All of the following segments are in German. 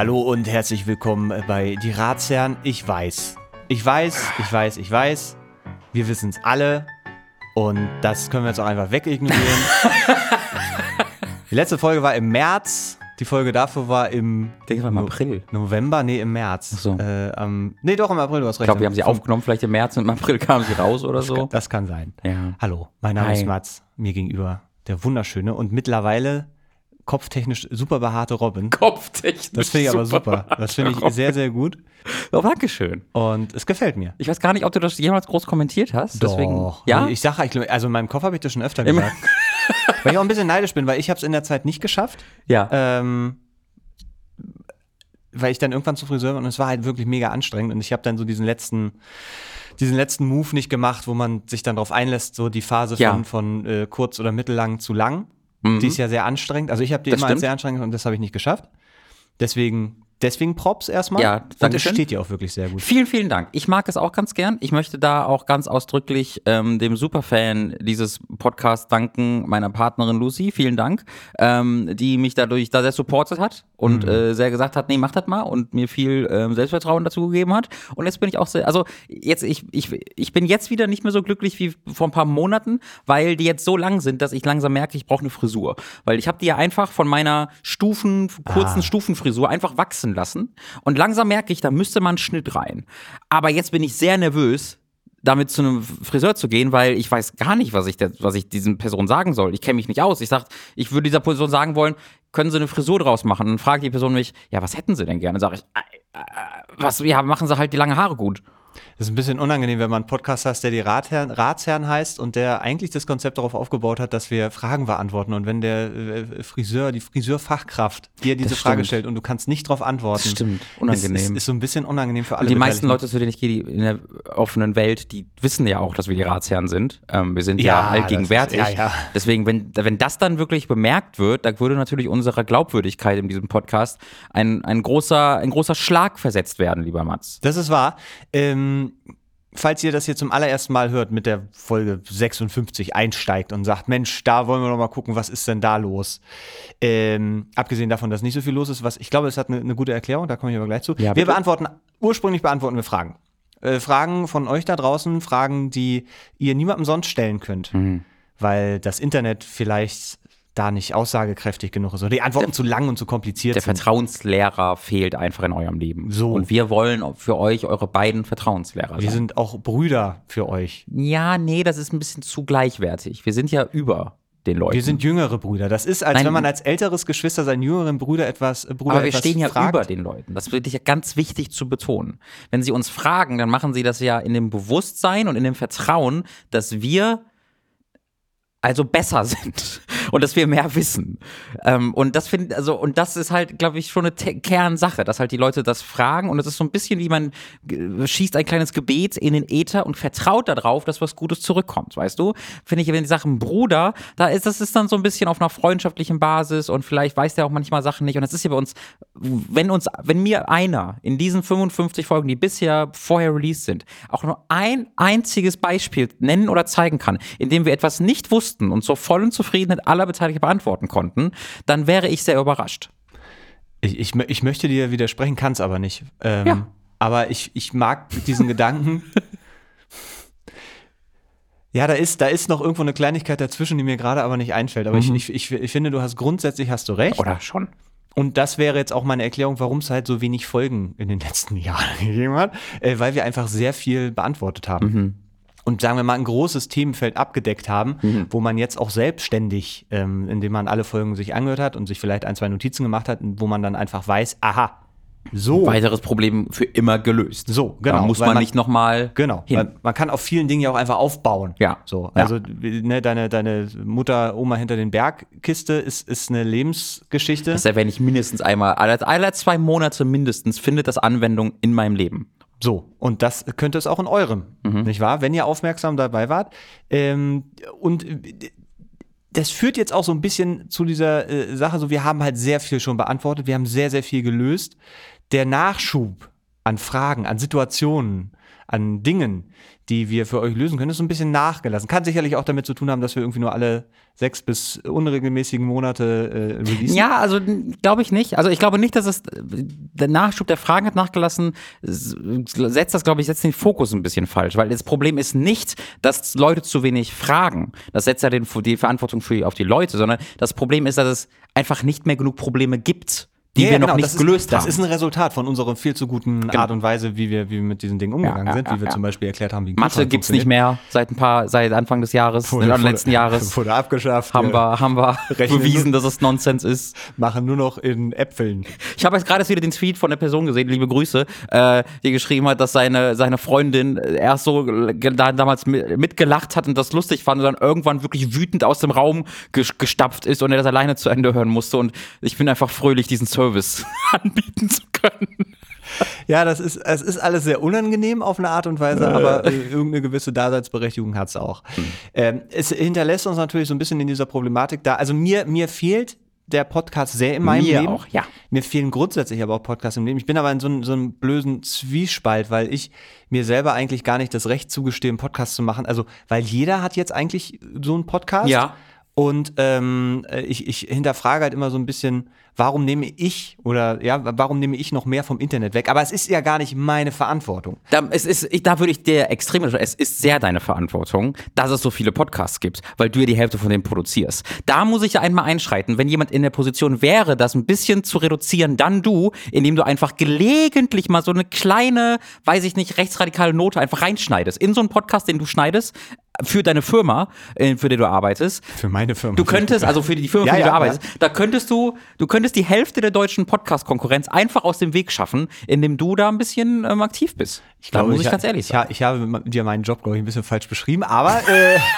Hallo und herzlich willkommen bei Die Ratsherren. Ich weiß, ich weiß, ich weiß, ich weiß. Wir wissen es alle. Und das können wir jetzt auch einfach wegignorieren. Die letzte Folge war im März. Die Folge davor war im Ich denke mal im April. November, nee, im März. Ach so. Äh, am, nee, doch im April, du hast Ich recht. glaube, wir haben sie aufgenommen, vielleicht im März und im April kamen sie raus oder so. Das kann sein. Ja. Hallo, mein Name Hi. ist Mats, mir gegenüber der wunderschöne und mittlerweile kopftechnisch super behaarte Robin. Kopftechnisch. Das finde ich aber super. Das finde ich sehr, sehr gut. Oh, Dankeschön. Und es gefällt mir. Ich weiß gar nicht, ob du das jemals groß kommentiert hast. Deswegen, Doch. ja? Ich sage, also in meinem Kopf habe ich das schon öfter Immer. gesagt. weil ich auch ein bisschen neidisch bin, weil ich habe es in der Zeit nicht geschafft. ja. Ähm, weil ich dann irgendwann zu Friseur war und es war halt wirklich mega anstrengend und ich habe dann so diesen letzten diesen letzten Move nicht gemacht, wo man sich dann darauf einlässt, so die Phase Ja. von, von äh, kurz oder mittellang zu lang. Mhm. Die ist ja sehr anstrengend. Also ich habe die Das immer als sehr anstrengend und das habe ich nicht geschafft. Deswegen, deswegen Props erstmal. Ja, und es steht dir auch wirklich sehr gut. Vielen, vielen Dank. Ich mag es auch ganz gern. Ich möchte da auch ganz ausdrücklich ähm, dem Superfan dieses Podcasts danken, meiner Partnerin Lucy. Vielen Dank, ähm, die mich dadurch da sehr supportet hat und äh, sehr gesagt hat, nee, mach das mal und mir viel ähm, Selbstvertrauen dazu gegeben hat. Und jetzt bin ich auch sehr, also jetzt, ich, ich, ich bin jetzt wieder nicht mehr so glücklich wie vor ein paar Monaten, weil die jetzt so lang sind, dass ich langsam merke, ich brauche eine Frisur. Weil ich habe die ja einfach von meiner Stufen, kurzen Ah. Stufenfrisur einfach wachsen lassen. Und langsam merke ich, da müsste man einen Schnitt rein. Aber jetzt bin ich sehr nervös, damit zu einem Friseur zu gehen, weil ich weiß gar nicht, was ich, der, was ich diesen Person sagen soll. Ich kenne mich nicht aus. Ich sag, ich würde dieser Person sagen wollen, können Sie eine Frisur draus machen? Und dann fragt die Person mich, ja, was hätten Sie denn gerne? Sag ich, äh, äh, was, ja, machen Sie halt die lange Haare gut. Das ist ein bisschen unangenehm, wenn man einen Podcast hast, der die Ratherren, Ratsherren heißt und der eigentlich das Konzept darauf aufgebaut hat, dass wir Fragen beantworten. Und wenn der äh, Friseur, die Friseurfachkraft dir diese Frage stellt und du kannst nicht darauf antworten, Das stimmt. Ist, Unangenehm. ist, ist so ein bisschen unangenehm für alle. Die meisten. Leute, zu denen ich gehe, in der offenen Welt, die wissen ja auch, dass wir die Ratsherren sind. Ähm, wir sind ja, Ja, allgegenwärtig. ist- ja, ja. Deswegen, wenn, wenn das dann wirklich bemerkt wird, da würde natürlich unserer Glaubwürdigkeit in diesem Podcast ein, ein, großer, ein großer Schlag versetzt werden, lieber Mats. Das ist wahr. Ähm, falls ihr das hier zum allerersten Mal hört, mit der Folge 56 einsteigt und sagt, Mensch, da wollen wir noch mal gucken, was ist denn da los? Ähm, abgesehen davon, dass nicht so viel los ist, was ich glaube, es hat eine, eine gute Erklärung, da komme ich aber gleich zu. Ja, wir beantworten, ursprünglich beantworten wir Fragen. Äh, Fragen von euch da draußen, Fragen, die ihr niemandem sonst stellen könnt, Mhm. weil das Internet vielleicht da nicht aussagekräftig genug ist oder die Antworten zu lang und zu kompliziert Der sind. Vertrauenslehrer fehlt einfach in eurem Leben. So. Und wir wollen für euch eure beiden Vertrauenslehrer Wir sein. sind auch Brüder für euch. Ja, nee, das ist ein bisschen zu gleichwertig. Wir sind ja über den Leuten. Wir sind jüngere Brüder. Das ist, als Nein. wenn man als älteres Geschwister seinen jüngeren Bruder etwas äh, Bruder Aber wir stehen ja fragt. über den Leuten. Das finde ich ja ganz wichtig zu betonen. Wenn sie uns fragen, dann machen sie das ja in dem Bewusstsein und in dem Vertrauen, dass wir also besser sind und dass wir mehr wissen. Ähm, und das finde also und das ist halt, glaube ich, schon eine Kernsache, dass halt die Leute das fragen und es ist so ein bisschen wie man schießt ein kleines Gebet in den Äther und vertraut darauf, dass was Gutes zurückkommt, weißt du? Finde ich, wenn die Sachen Bruder, da ist das ist dann so ein bisschen auf einer freundschaftlichen Basis und vielleicht weiß der auch manchmal Sachen nicht und das ist ja bei uns, wenn uns, wenn mir einer in diesen 55 Folgen, die bisher vorher released sind, auch nur ein einziges Beispiel nennen oder zeigen kann, in dem wir etwas nicht wussten und zur vollen Zufriedenheit aller Beteiligten beantworten konnten, dann wäre ich sehr überrascht. Ich, ich, ich möchte dir widersprechen, kann es aber nicht. Ähm, Ja. Aber ich, ich mag diesen Gedanken. Ja, da ist, da ist noch irgendwo eine Kleinigkeit dazwischen, die mir gerade aber nicht einfällt. Aber Mhm. ich, ich, ich, ich finde, du hast grundsätzlich hast du recht. Oder schon? Und das wäre jetzt auch meine Erklärung, warum es halt so wenig Folgen in den letzten Jahren gegeben hat, äh, weil wir einfach sehr viel beantwortet haben. Mhm. Und sagen wir mal, ein großes Themenfeld abgedeckt haben, Mhm. wo man jetzt auch selbstständig, ähm, indem man alle Folgen sich angehört hat und sich vielleicht ein, zwei Notizen gemacht hat, wo man dann einfach weiß, aha, so, Weiteres Problem für immer gelöst. so, genau. Da muss weil man, nicht nochmal Genau, hin. man kann auf vielen Dingen ja auch einfach aufbauen. Ja. So, Ja. also ne, deine, deine Mutter, Oma hinter den Bergkiste ist, ist eine Lebensgeschichte. Das erwähne ich mindestens einmal. Alle, alle zwei Monate mindestens findet das Anwendung in meinem Leben. So, und das könnte es auch in eurem, Mhm. nicht wahr? Wenn ihr aufmerksam dabei wart. Ähm, und äh, das führt jetzt auch so ein bisschen zu dieser äh, Sache, so wir haben halt sehr viel schon beantwortet, wir haben sehr, sehr viel gelöst. Der Nachschub an Fragen, an Situationen, an Dingen, die wir für euch lösen können, ist so ein bisschen nachgelassen. Kann sicherlich auch damit zu tun haben, dass wir irgendwie nur alle sechs bis unregelmäßigen Monate äh, releasen. Ja, also glaube ich nicht. Also ich glaube nicht, dass es der Nachschub der Fragen hat nachgelassen, setzt das, glaube ich, setzt den Fokus ein bisschen falsch, weil das Problem ist nicht, dass Leute zu wenig fragen. Das setzt ja den, die Verantwortung für, auf die Leute, sondern das Problem ist, dass es einfach nicht mehr genug Probleme gibt, die Ja, wir ja, noch genau, nicht das gelöst ist, haben. Das ist ein Resultat von unserer viel zu guten Art und Weise, wie wir, wie wir mit diesen Dingen umgegangen ja, sind, wie wir zum Beispiel erklärt haben, wie Mathe Kühlschrank gibt's nicht mehr seit ein paar, seit Anfang des Jahres, Wurde- äh, wurde- letzten Jahres. Wurde abgeschafft. Haben wir, haben wir bewiesen, dass es Nonsens ist. Machen nur noch in Äpfeln. Ich habe jetzt gerade wieder den Tweet von der Person gesehen, liebe Grüße, äh, die geschrieben hat, dass seine, seine Freundin erst so damals mi- mitgelacht hat und das lustig fand und dann irgendwann wirklich wütend aus dem Raum ges- gestapft ist und er das alleine zu Ende hören musste. Und ich bin einfach fröhlich, diesen Service anbieten zu können. Ja, das ist, es ist alles sehr unangenehm auf eine Art und Weise, aber äh, irgendeine gewisse Daseinsberechtigung hat es auch. Ähm, es hinterlässt uns natürlich so ein bisschen in dieser Problematik da. Also mir, mir fehlt der Podcast sehr in meinem Mir Leben. auch, ja. Mir fehlen grundsätzlich aber auch Podcasts im Leben. Ich bin aber in so, einem- so einem blöden Zwiespalt, weil ich mir selber eigentlich gar nicht das Recht zugestehe, einen Podcast zu machen. Also, weil jeder hat jetzt eigentlich so einen Podcast. Ja. Und ähm, äh, ich, ich hinterfrage halt immer so ein bisschen, warum nehme ich oder ja, warum nehme ich noch mehr vom Internet weg? Aber es ist ja gar nicht meine Verantwortung. Da, es ist, ich, da würde ich dir extrem, es ist sehr deine Verantwortung, dass es so viele Podcasts gibt, weil du ja die Hälfte von denen produzierst. Da muss ich ja einmal einschreiten, wenn jemand in der Position wäre, das ein bisschen zu reduzieren, dann du, indem du einfach gelegentlich mal so eine kleine, weiß ich nicht, rechtsradikale Note einfach reinschneidest. In so einen Podcast, den du schneidest, für deine Firma, äh, für die du arbeitest. Für meine Firma. Du könntest, also für die Firma, Ja, für die ja, du arbeitest, da könntest du, du könntest die Hälfte der deutschen Podcast-Konkurrenz einfach aus dem Weg schaffen, indem du da ein bisschen ähm, aktiv bist. Ich glaube, muss ich, ha- ganz ehrlich ich, sagen. ha- ich habe dir meinen Job, glaube ich, ein bisschen falsch beschrieben, aber äh,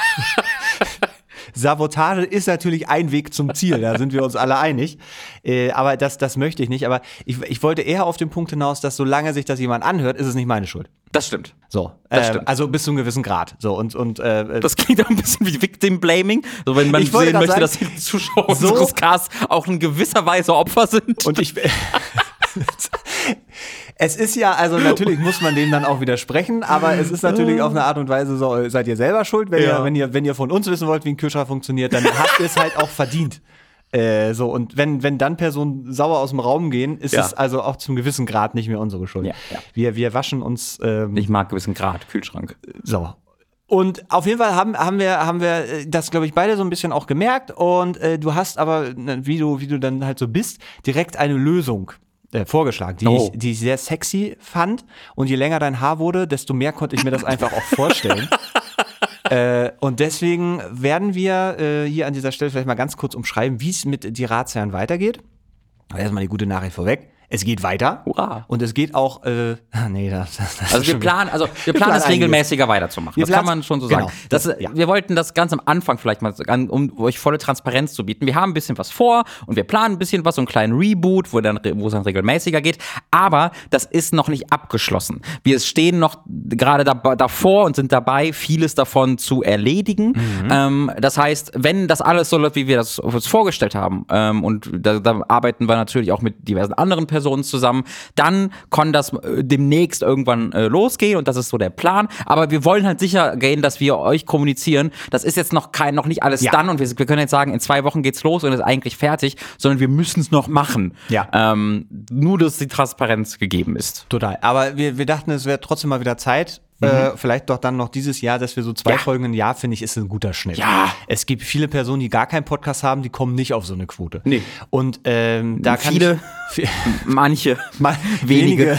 Sabotage ist natürlich ein Weg zum Ziel, da sind wir uns alle einig. Äh, aber das, das möchte ich nicht. Aber ich, ich wollte eher auf den Punkt hinaus, dass solange sich das jemand anhört, ist es nicht meine Schuld. Das stimmt. So, Das äh, stimmt. also bis zu einem gewissen Grad. So und und äh, Das klingt auch ein bisschen wie Victim Blaming. So, wenn man sehen möchte, dass sagen, die Zuschauer so- unseres Casts auch in gewisser Weise Opfer sind. Und ich. es ist ja, also natürlich muss man dem dann auch widersprechen, aber es ist natürlich auf eine Art und Weise so, seid ihr selber schuld, wenn, Ja. ihr, wenn, ihr, wenn ihr von uns wissen wollt, wie ein Kühlschrank funktioniert, dann habt ihr es halt auch verdient. Äh, so, und wenn, wenn dann Personen sauer aus dem Raum gehen, ist Ja. es also auch zum gewissen Grad nicht mehr unsere Schuld. Ja. Wir, wir waschen uns ähm, Ich mag gewissen Grad, Kühlschrank. so. Und auf jeden Fall haben, haben wir, haben wir äh, das, glaube ich, beide so ein bisschen auch gemerkt. Und äh, du hast aber, ne, wie du, wie du dann halt so bist, direkt eine Lösung äh, vorgeschlagen, die, Oh. ich, die ich sehr sexy fand. Und je länger dein Haar wurde, desto mehr konnte ich mir das einfach auch vorstellen. Äh, und deswegen werden wir äh, hier an dieser Stelle vielleicht mal ganz kurz umschreiben, wie es mit die Ratsherren weitergeht. Aber erstmal die gute Nachricht vorweg. Es geht weiter. Hurra. Und es geht auch, äh, nee, das, das, das Also wir planen, also wir planen es regelmäßiger weiterzumachen. Wir das kann man schon so genau. sagen. Das, ja. Wir wollten das ganz am Anfang vielleicht mal, um euch volle Transparenz zu bieten. Wir haben ein bisschen was vor und wir planen ein bisschen was, so einen kleinen Reboot, wo, dann, wo es dann regelmäßiger geht. Aber das ist noch nicht abgeschlossen. Wir stehen noch gerade da, davor und sind dabei, vieles davon zu erledigen. Mhm. Ähm, das heißt, wenn das alles so läuft, wie wir das uns vorgestellt haben, ähm, und da, da arbeiten wir natürlich auch mit diversen anderen Personen zusammen, dann kann das äh, demnächst irgendwann äh, losgehen und das ist so der Plan. Aber wir wollen halt sicher gehen, dass wir euch kommunizieren. Das ist jetzt noch kein, noch nicht alles Ja. dann und wir, wir können jetzt sagen, in zwei Wochen geht's los und ist eigentlich fertig, sondern wir müssen es noch machen. Ja. Ähm, nur, dass die Transparenz gegeben ist. Total. Aber wir, wir dachten, es wäre trotzdem mal wieder Zeit. Äh, vielleicht doch dann noch dieses Jahr, dass wir so zwei Ja. Folgen im Jahr, finde ich, ist ein guter Schnitt. Ja. Es gibt viele Personen, die gar keinen Podcast haben, die kommen nicht auf so eine Quote. Nee. Und ähm, da kann Viele. ich, Manche. mal Wenige.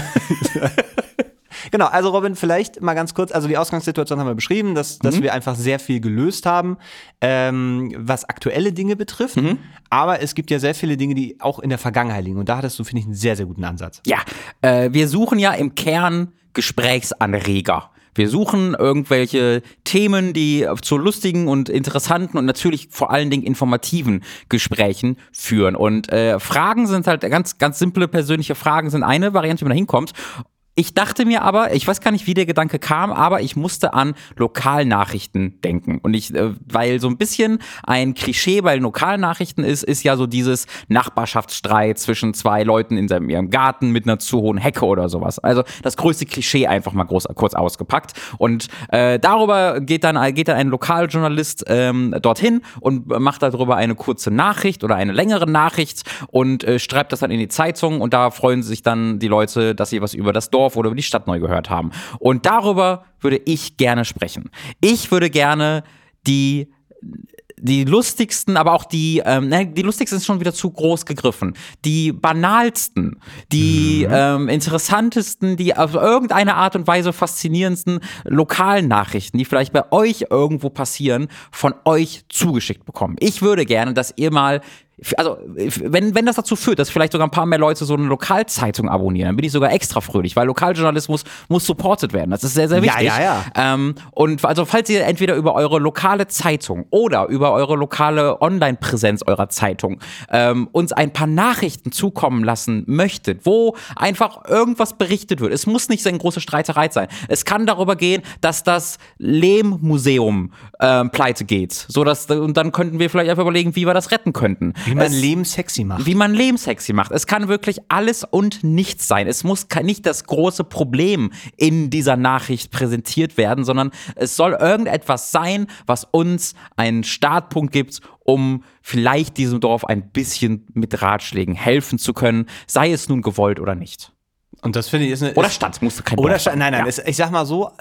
genau, also Robin, vielleicht mal ganz kurz, also die Ausgangssituation haben wir beschrieben, dass, dass wir einfach sehr viel gelöst haben, ähm, was aktuelle Dinge betrifft. Aber es gibt ja sehr viele Dinge, die auch in der Vergangenheit liegen. Und da hattest du, finde ich, einen sehr, sehr guten Ansatz. Ja, äh, wir suchen ja im Kern Gesprächsanreger. Wir suchen irgendwelche Themen, die zu lustigen und interessanten und natürlich vor allen Dingen informativen Gesprächen führen. Und äh, Fragen sind halt ganz, ganz simple persönliche Fragen sind eine Variante, wie man da hinkommt. Ich dachte mir aber, ich weiß gar nicht, wie der Gedanke kam, aber ich musste an Lokalnachrichten denken. Und ich, äh, weil so ein bisschen ein Klischee bei Lokalnachrichten ist, ist ja so dieses Nachbarschaftsstreit zwischen zwei Leuten in seinem, ihrem Garten mit einer zu hohen Hecke oder sowas. Also das größte Klischee einfach mal groß, kurz ausgepackt. Und äh, darüber geht dann, geht dann ein Lokaljournalist ähm, dorthin und macht darüber eine kurze Nachricht oder eine längere Nachricht und äh, schreibt das dann in die Zeitung und da freuen sich dann die Leute, dass sie was über das Dorf Dorf oder über die Stadt neu gehört haben. Und darüber würde ich gerne sprechen. Ich würde gerne die die lustigsten, aber auch die, ähm, die lustigsten sind schon wieder zu groß gegriffen. Die banalsten, die mhm. ähm, interessantesten, die auf irgendeine Art und Weise faszinierendsten lokalen Nachrichten, die vielleicht bei euch irgendwo passieren, von euch zugeschickt bekommen. Ich würde gerne, dass ihr mal also wenn, wenn das dazu führt, dass vielleicht sogar ein paar mehr Leute so eine Lokalzeitung abonnieren, dann bin ich sogar extra fröhlich, weil Lokaljournalismus muss supported werden. Das ist sehr, sehr wichtig. Ja, ja, ja. Ähm, und also falls ihr entweder über eure lokale Zeitung oder über eure lokale Online-Präsenz eurer Zeitung ähm, uns ein paar Nachrichten zukommen lassen möchtet, wo einfach irgendwas berichtet wird. Es muss nicht so eine große Streiterei sein. Es kann darüber gehen, dass das Lehmmuseum ähm, pleite geht. So dass, und dann könnten wir vielleicht einfach überlegen, wie wir das retten könnten. Wie man es, Leben sexy macht. Wie man Leben sexy macht. Es kann wirklich alles und nichts sein. Es muss nicht das große Problem in dieser Nachricht präsentiert werden, sondern es soll irgendetwas sein, was uns einen Startpunkt gibt, um vielleicht diesem Dorf ein bisschen mit Ratschlägen helfen zu können, sei es nun gewollt oder nicht. Und das finde ich ist eine. Oder Stadt, musst du kein Oder Stadt, nein, nein, ja. es, ich sag mal so,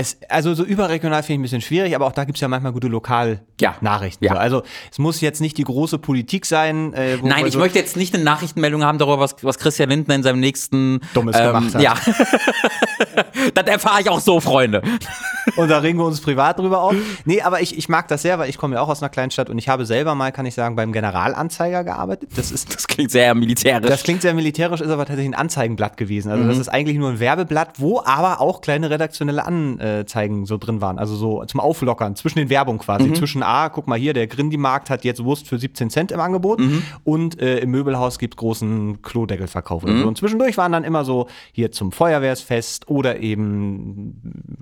es, also so überregional finde ich ein bisschen schwierig, aber auch da gibt es ja manchmal gute Lokalnachrichten. Ja. So. Also es muss jetzt nicht die große Politik sein. Äh, Nein, ich so möchte jetzt nicht eine Nachrichtenmeldung haben darüber, was, was Christian Lindner in seinem nächsten Dummes ähm, gemacht hat. Ja. das erfahre ich auch so, Freunde. Und da regen wir uns privat drüber auf. Nee, aber ich, ich mag das sehr, weil ich komme ja auch aus einer kleinen Stadt und ich habe selber mal, kann ich sagen, beim Generalanzeiger gearbeitet. Das ist, das klingt sehr militärisch. Das klingt sehr militärisch, ist aber tatsächlich ein Anzeigenblatt gewesen. Also mhm. das ist eigentlich nur ein Werbeblatt, wo aber auch kleine redaktionelle Anzeigen so drin waren. Also so zum Auflockern, zwischen den Werbungen quasi. Mhm. Zwischen, ah, guck mal hier, der Grindi-Markt hat jetzt Wurst für 17 Cent im Angebot mhm. und äh, im Möbelhaus gibt es großen Klodeckelverkauf. Mhm. Und zwischendurch waren dann immer so hier zum Feuerwehrsfest oder eben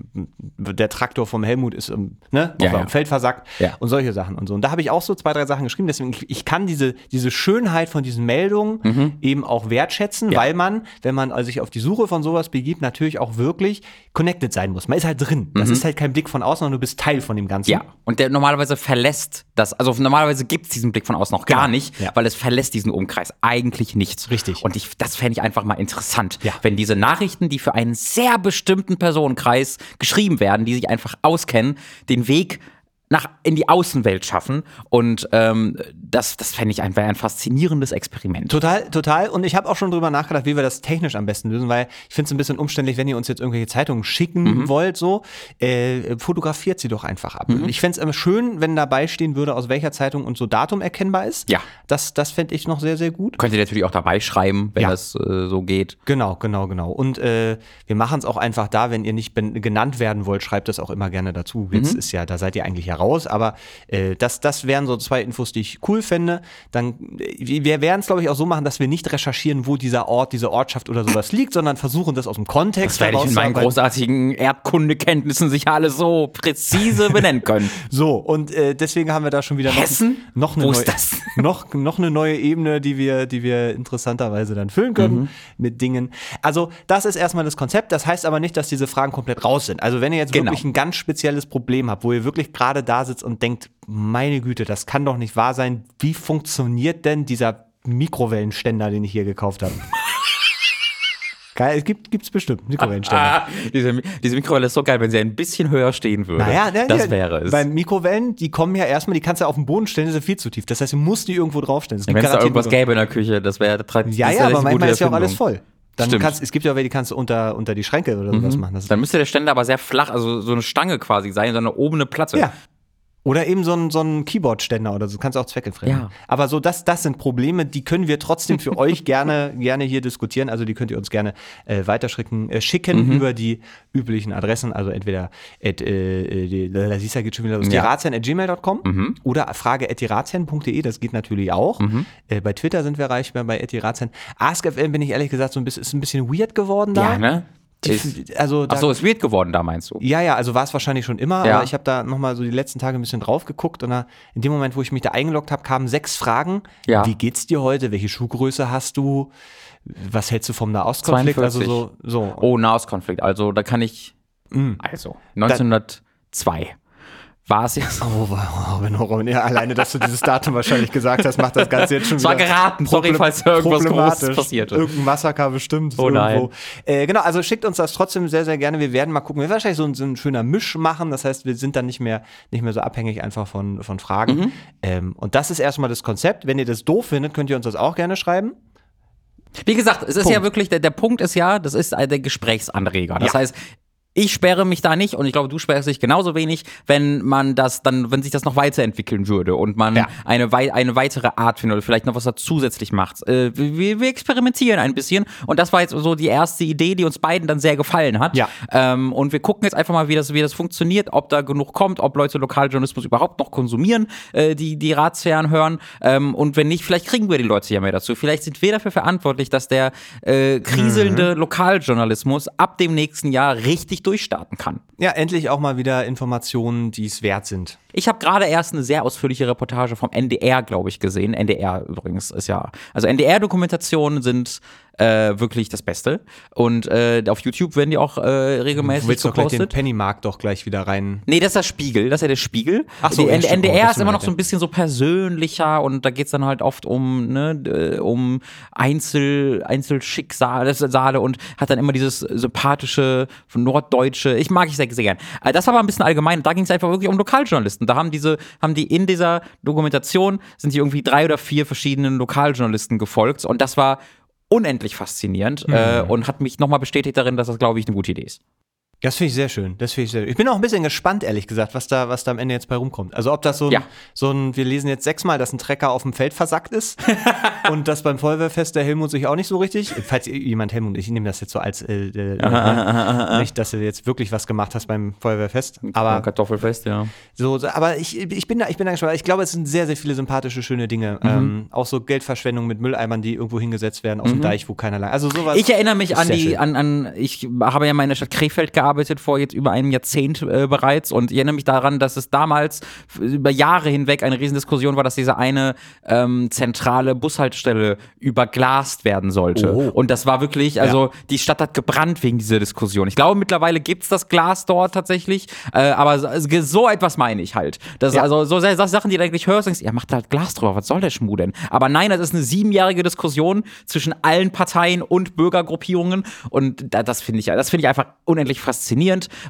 der Traktor vom Helmut ist ne, ja, auf ja. Feld versackt ja. und solche Sachen und so. Und da habe ich auch so zwei, drei Sachen geschrieben. Deswegen, ich kann diese, diese Schönheit von diesen Meldungen mhm. eben auch wertschätzen, weil man, wenn man also sich auf die Suche von sowas begibt, natürlich auch wirklich connected sein muss. Man ist halt drin. Das mhm. ist halt kein Blick von außen, sondern du bist Teil von dem Ganzen. Ja, und der normalerweise verlässt das, also normalerweise gibt es diesen Blick von außen noch gar genau. nicht, weil es verlässt diesen Umkreis eigentlich nicht. Richtig. Und ich, das fände ich einfach mal interessant, ja. wenn diese Nachrichten, die für einen sehr bestimmten Personenkreis geschrieben werden, die sich einfach auskennen, den Weg nach in die Außenwelt schaffen und ähm, das, das fände ich einfach ein faszinierendes Experiment. Total, total. Und ich habe auch schon drüber nachgedacht, wie wir das technisch am besten lösen, weil ich finde es ein bisschen umständlich, wenn ihr uns jetzt irgendwelche Zeitungen schicken mhm. wollt, so äh, fotografiert sie doch einfach ab. Mhm. Ich fände es immer schön, wenn dabei stehen würde, aus welcher Zeitung und so Datum erkennbar ist. Ja. Das, das fände ich noch sehr, sehr gut. Könnt ihr natürlich auch dabei schreiben, wenn ja. das äh, so geht. Genau, genau, genau. Und äh, wir machen es auch einfach da, wenn ihr nicht genannt werden wollt, schreibt das auch immer gerne dazu. Jetzt mhm. ist ja, da seid ihr eigentlich ja raus, aber äh, das, das wären so zwei Infos, die ich cool fände. Dann, äh, wir werden es, glaube ich, auch so machen, dass wir nicht recherchieren, wo dieser Ort, diese Ortschaft oder sowas liegt, sondern versuchen, das aus dem Kontext Das werde ich in meinen großartigen Erdkundekenntnissen sicher alles so präzise benennen können. so, und äh, deswegen haben wir da schon wieder noch, Hessen? noch eine wo neue, ist das? noch, noch eine neue Ebene, die wir, die wir interessanterweise dann füllen können mhm. mit Dingen. Also, das ist erstmal das Konzept. Das heißt aber nicht, dass diese Fragen komplett raus sind. Also, wenn ihr jetzt Genau. wirklich ein ganz spezielles Problem habt, wo ihr wirklich gerade da sitzt und denkt, meine Güte, das kann doch nicht wahr sein. Wie funktioniert denn dieser Mikrowellenständer, den ich hier gekauft habe? Geil, es gibt es bestimmt Mikrowellenständer. Ah, diese, diese Mikrowelle ist so geil, wenn sie ein bisschen höher stehen würde. Naja, ne, das ja, wäre es. Beim Mikrowellen, die kommen ja erstmal, die kannst du auf den Boden stellen, die sind viel zu tief. Das heißt, du musst die irgendwo draufstellen. Wenn es da irgendwas gäbe in der Küche, das wäre das Ja, ja, aber manchmal ist ja auch alles voll. Dann Stimmt. kannst, es gibt ja auch welche, die kannst du unter, unter die Schränke oder sowas machen. Das Dann müsste der Ständer aber sehr flach, also so eine Stange quasi sein, sondern oben eine Platte. ja. Oder eben so ein, so ein Keyboard-Ständer oder so, kannst du auch zweckentfremden. Ja. Aber so, das, das sind Probleme, die können wir trotzdem für euch gerne, gerne hier diskutieren. Also die könnt ihr uns gerne äh, weiterschicken, äh, schicken Mhm. über die üblichen Adressen. Also entweder at, äh, äh, die, da siehst du, geht schon wieder los, Ja. Mhm. dirazien.gmail.com oder frage at dirazien.de, das geht natürlich auch. Äh, bei Twitter sind wir erreichbar bei at dirazien. AskFM bin ich ehrlich gesagt so ein bisschen, ist ein bisschen weird geworden da. Ja, ne? Die, Ist, also da, so, ist weird geworden da, meinst du? ja, ja, also war es wahrscheinlich schon immer, Ja. aber ich habe da nochmal so die letzten Tage ein bisschen drauf geguckt und da, in dem Moment, wo ich mich da eingeloggt habe, kamen sechs Fragen. Ja. Wie geht's dir heute? Welche Schuhgröße hast du? Was hältst du vom Nahostkonflikt? Also so, so. Oh, Nahostkonflikt. Also da kann ich. Also, 1902 war es jetzt. Oh, Robin, Robin, ja, alleine, dass du dieses Datum wahrscheinlich gesagt hast, macht das Ganze jetzt schon Es war wieder geraten, sorry, falls irgendwas. Großes passierte. Irgendein Massaker bestimmt. Oh nein. Äh, genau, also schickt uns das trotzdem sehr, sehr gerne. Wir werden mal gucken. Wir werden wahrscheinlich so ein, so ein schöner Misch machen. Das heißt, wir sind dann nicht mehr, nicht mehr so abhängig einfach von, von Fragen. Mhm. Ähm, und das ist erstmal das Konzept. Wenn ihr das doof findet, könnt ihr uns das auch gerne schreiben. Wie gesagt, es ist Punkt. ja wirklich, der, der Punkt ist ja, das ist der Gesprächsanreger. Das Ja. heißt, ich sperre mich da nicht und ich glaube, du sperrst dich genauso wenig, wenn man das dann, wenn sich das noch weiterentwickeln würde und man Ja. eine, wei eine weitere Art findet oder vielleicht noch was da zusätzlich macht. Äh, wir, wir experimentieren ein bisschen und das war jetzt so die erste Idee, die uns beiden dann sehr gefallen hat. Ja. Ähm, und wir gucken jetzt einfach mal, wie das, wie das funktioniert, ob da genug kommt, ob Leute Lokaljournalismus überhaupt noch konsumieren, äh, die die Ratsherren hören. Ähm, und wenn nicht, vielleicht kriegen wir die Leute ja mehr dazu. Vielleicht sind wir dafür verantwortlich, dass der äh, kriselnde Mhm. Lokaljournalismus ab dem nächsten Jahr richtig durchstarten kann. Ja, endlich auch mal wieder Informationen, die es wert sind. Ich habe gerade erst eine sehr ausführliche Reportage vom NDR, glaube ich, gesehen. NDR übrigens ist ja, also NDR-Dokumentationen sind äh, wirklich das Beste. Und äh, auf YouTube werden die auch äh, regelmäßig Du willst doch gleich den gepostet. Pennymarkt doch gleich wieder rein. Nee, das ist der Spiegel, das ist ja der Spiegel. Ach so. Oh, NDR ist immer noch so ein bisschen so persönlicher und da geht's dann halt oft um, ne, äh, um Einzel, Einzelschicksale und hat dann immer dieses sympathische, norddeutsche, ich mag ich sehr, sehr gern. Äh, Das war aber ein bisschen allgemein, da ging es einfach wirklich um Lokaljournalisten. Da haben diese, haben die in dieser Dokumentation, sind die irgendwie drei oder vier verschiedenen Lokaljournalisten gefolgt und das war unendlich faszinierend äh, Mhm. und hat mich nochmal bestätigt darin, dass das, glaube ich, eine gute Idee ist. Das finde ich sehr schön. Das finde ich sehr schön. Ich bin auch ein bisschen gespannt, ehrlich gesagt, was da, was da am Ende jetzt bei rumkommt. Also ob das so ein, Ja. so ein, wir lesen jetzt sechsmal, dass ein Trecker auf dem Feld versackt ist und dass beim Feuerwehrfest der Helmut sich auch nicht so richtig, falls jemand Helmut, ich nehme das jetzt so als, äh, äh, äh, nicht, dass du jetzt wirklich was gemacht hast beim Feuerwehrfest, aber Kartoffelfest, ja. so, aber ich, ich bin da, ich bin da gespannt. Ich glaube, es sind sehr, sehr viele sympathische, schöne Dinge. Mhm. Ähm, auch so Geldverschwendung mit Mülleimern, die irgendwo hingesetzt werden, auf dem Deich, wo keiner lang. Also sowas. Ich erinnere mich an die, an, an, ich habe ja mal in der Stadt Krefeld gearbeitet vor jetzt über einem Jahrzehnt äh, bereits und ich erinnere mich daran, dass es damals über Jahre hinweg eine Riesendiskussion war, dass diese eine ähm, zentrale Bushaltestelle überglast werden sollte. Oh. Und das war wirklich, also die Stadt hat gebrannt wegen dieser Diskussion. Ich glaube, mittlerweile gibt es das Glas dort tatsächlich, äh, aber so, so etwas meine ich halt. Das Ja. also so Sachen, die du eigentlich hörst, denkst, ja, macht da halt Glas drüber, was soll der Schmuh denn? Aber nein, das ist eine siebenjährige Diskussion zwischen allen Parteien und Bürgergruppierungen und da, das finde ich, das finde ich einfach unendlich faszinierend,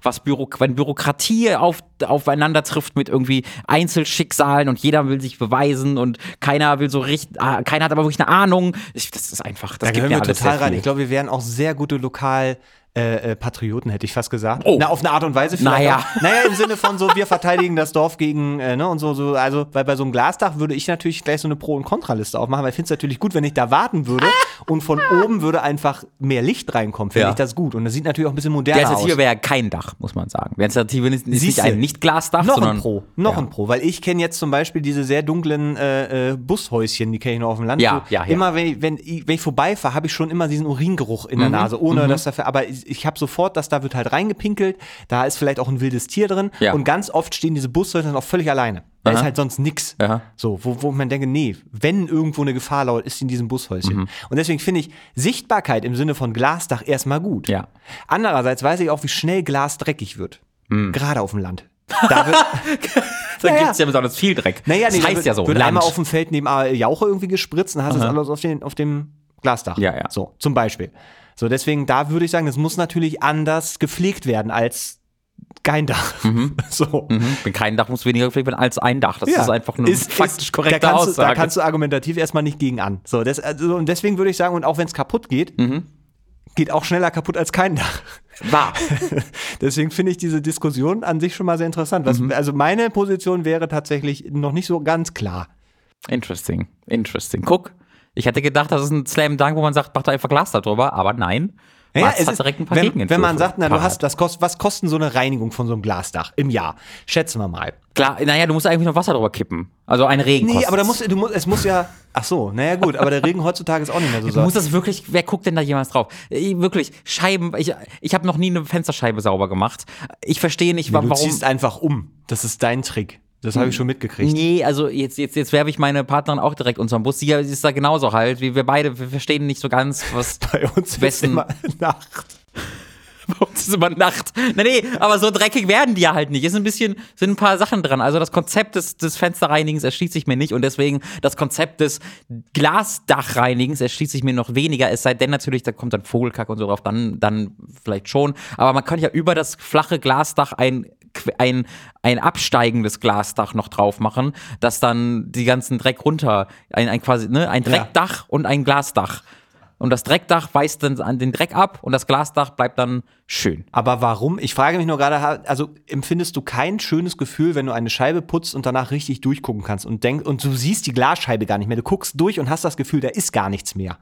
was Büro, wenn Bürokratie auf, aufeinander trifft mit irgendwie Einzelschicksalen und jeder will sich beweisen und keiner will so richtig, ah, keiner hat aber wirklich eine Ahnung. Ich, das ist einfach, das Da gibt mir wir total rein. Ich glaube, wir wären auch sehr gute Lokal. Äh, äh, Patrioten hätte ich fast gesagt. Oh. Na, auf eine Art und Weise vielleicht. Naja. Auch. Naja, im Sinne von so, wir verteidigen das Dorf gegen, äh, ne, und so, so, also, weil bei so einem Glasdach würde ich natürlich gleich so eine Pro- und Kontraliste aufmachen, weil ich finde es natürlich gut, wenn ich da warten würde und von oben würde einfach mehr Licht reinkommen, finde Ja. ich das gut. Und das sieht natürlich auch ein bisschen moderner aus. Alternative wäre ja kein Dach, muss man sagen. Die Alternative ist, nicht ein Nicht-Glasdach, Noch sondern ein Pro, noch ja. ein Pro, weil ich kenne jetzt zum Beispiel diese sehr dunklen äh, äh, Bushäuschen, die kenne ich noch auf dem Land. Ja, ja, ja. Immer wenn ich, wenn, ich- wenn ich vorbeifahre, habe ich schon immer diesen Uringeruch in Mhm, der Nase, ohne dass dafür, aber ich, habe sofort, dass da wird halt reingepinkelt, da ist vielleicht auch ein wildes Tier drin Ja. und ganz oft stehen diese Bushäuschen auch völlig alleine. Da Aha. ist halt sonst nix. Aha. So, wo, wo man denke, nee, wenn irgendwo eine Gefahr lauert, ist in diesem Bushäuschen. Mhm. Und deswegen finde ich Sichtbarkeit im Sinne von Glasdach erstmal gut. Ja. Andererseits weiß ich auch, wie schnell Glas dreckig wird. Mhm. Gerade auf dem Land. Da wird, Da Ja, gibt es ja besonders viel Dreck. naja, nee, das da heißt wird, ja so. Wird Land. einmal auf dem Feld neben Jauche irgendwie gespritzt und dann hast du das alles auf, den, auf dem Glasdach. Ja, ja. So, zum Beispiel. So, deswegen, da würde ich sagen, das muss natürlich anders gepflegt werden als kein Dach. So. Mhm. Bin kein Dach muss weniger gepflegt werden als ein Dach. Das Ja. ist einfach eine Ist- faktisch ist- korrekte da kannst, du, Aussage. da kannst du argumentativ erstmal nicht gegen an. So, das, also, und deswegen würde ich sagen, und auch wenn es kaputt geht, Mhm. geht auch schneller kaputt als kein Dach. Wahr. Deswegen finde ich diese Diskussion an sich schon mal sehr interessant. Was, Mhm. Also meine Position wäre tatsächlich noch nicht so ganz klar. Interesting. Interesting. Guck, ich hätte gedacht, das ist ein Slam Dunk, wo man sagt, mach da einfach Glas da drüber, aber nein. Ja, Mats es hat ist, direkt ein paar wenn, wenn man sagt, na, du hast, das kost, was kosten so eine Reinigung von so einem Glasdach im Jahr? Schätzen wir mal. Klar, naja, du musst eigentlich noch Wasser drüber kippen. Also ein Regen Nee, kostet's. aber da muss, du musst, es muss ja, ach so, naja gut, aber der Regen heutzutage ist auch nicht mehr so Du musst das wirklich, wer guckt denn da jemals drauf? Ich, wirklich, Scheiben, ich, ich habe noch nie eine Fensterscheibe sauber gemacht. Ich verstehe nicht, Du warum. ziehst einfach um. Das ist dein Trick. Das habe ich schon mitgekriegt. Nee, also jetzt, jetzt, jetzt werfe ich meine Partnerin auch direkt unterm Bus. Sie ist da genauso halt, wie wir beide. Wir verstehen nicht so ganz, was. Bei uns ist Wessen- immer Nacht. Bei uns ist immer Nacht. Nee, nee, aber so dreckig werden die ja halt nicht. Es sind ein bisschen, sind ein paar Sachen dran. Also das Konzept des, des Fensterreinigens erschließt sich mir nicht und deswegen das Konzept des Glasdachreinigens erschließt sich mir noch weniger. Es sei denn natürlich, da kommt dann Vogelkack und so drauf, dann, dann vielleicht schon. Aber man kann ja über das flache Glasdach ein ein, ein absteigendes Glasdach noch drauf machen, dass dann die ganzen Dreck runter, ein, ein quasi, ne, ein Dreckdach und ein Glasdach. Und das Dreckdach weist dann an den Dreck ab und das Glasdach bleibt dann schön. Aber warum? Ich frage mich nur gerade, also empfindest du kein schönes Gefühl, wenn du eine Scheibe putzt und danach richtig durchgucken kannst und denk, und du siehst die Glasscheibe gar nicht mehr. Du guckst durch und hast das Gefühl, da ist gar nichts mehr.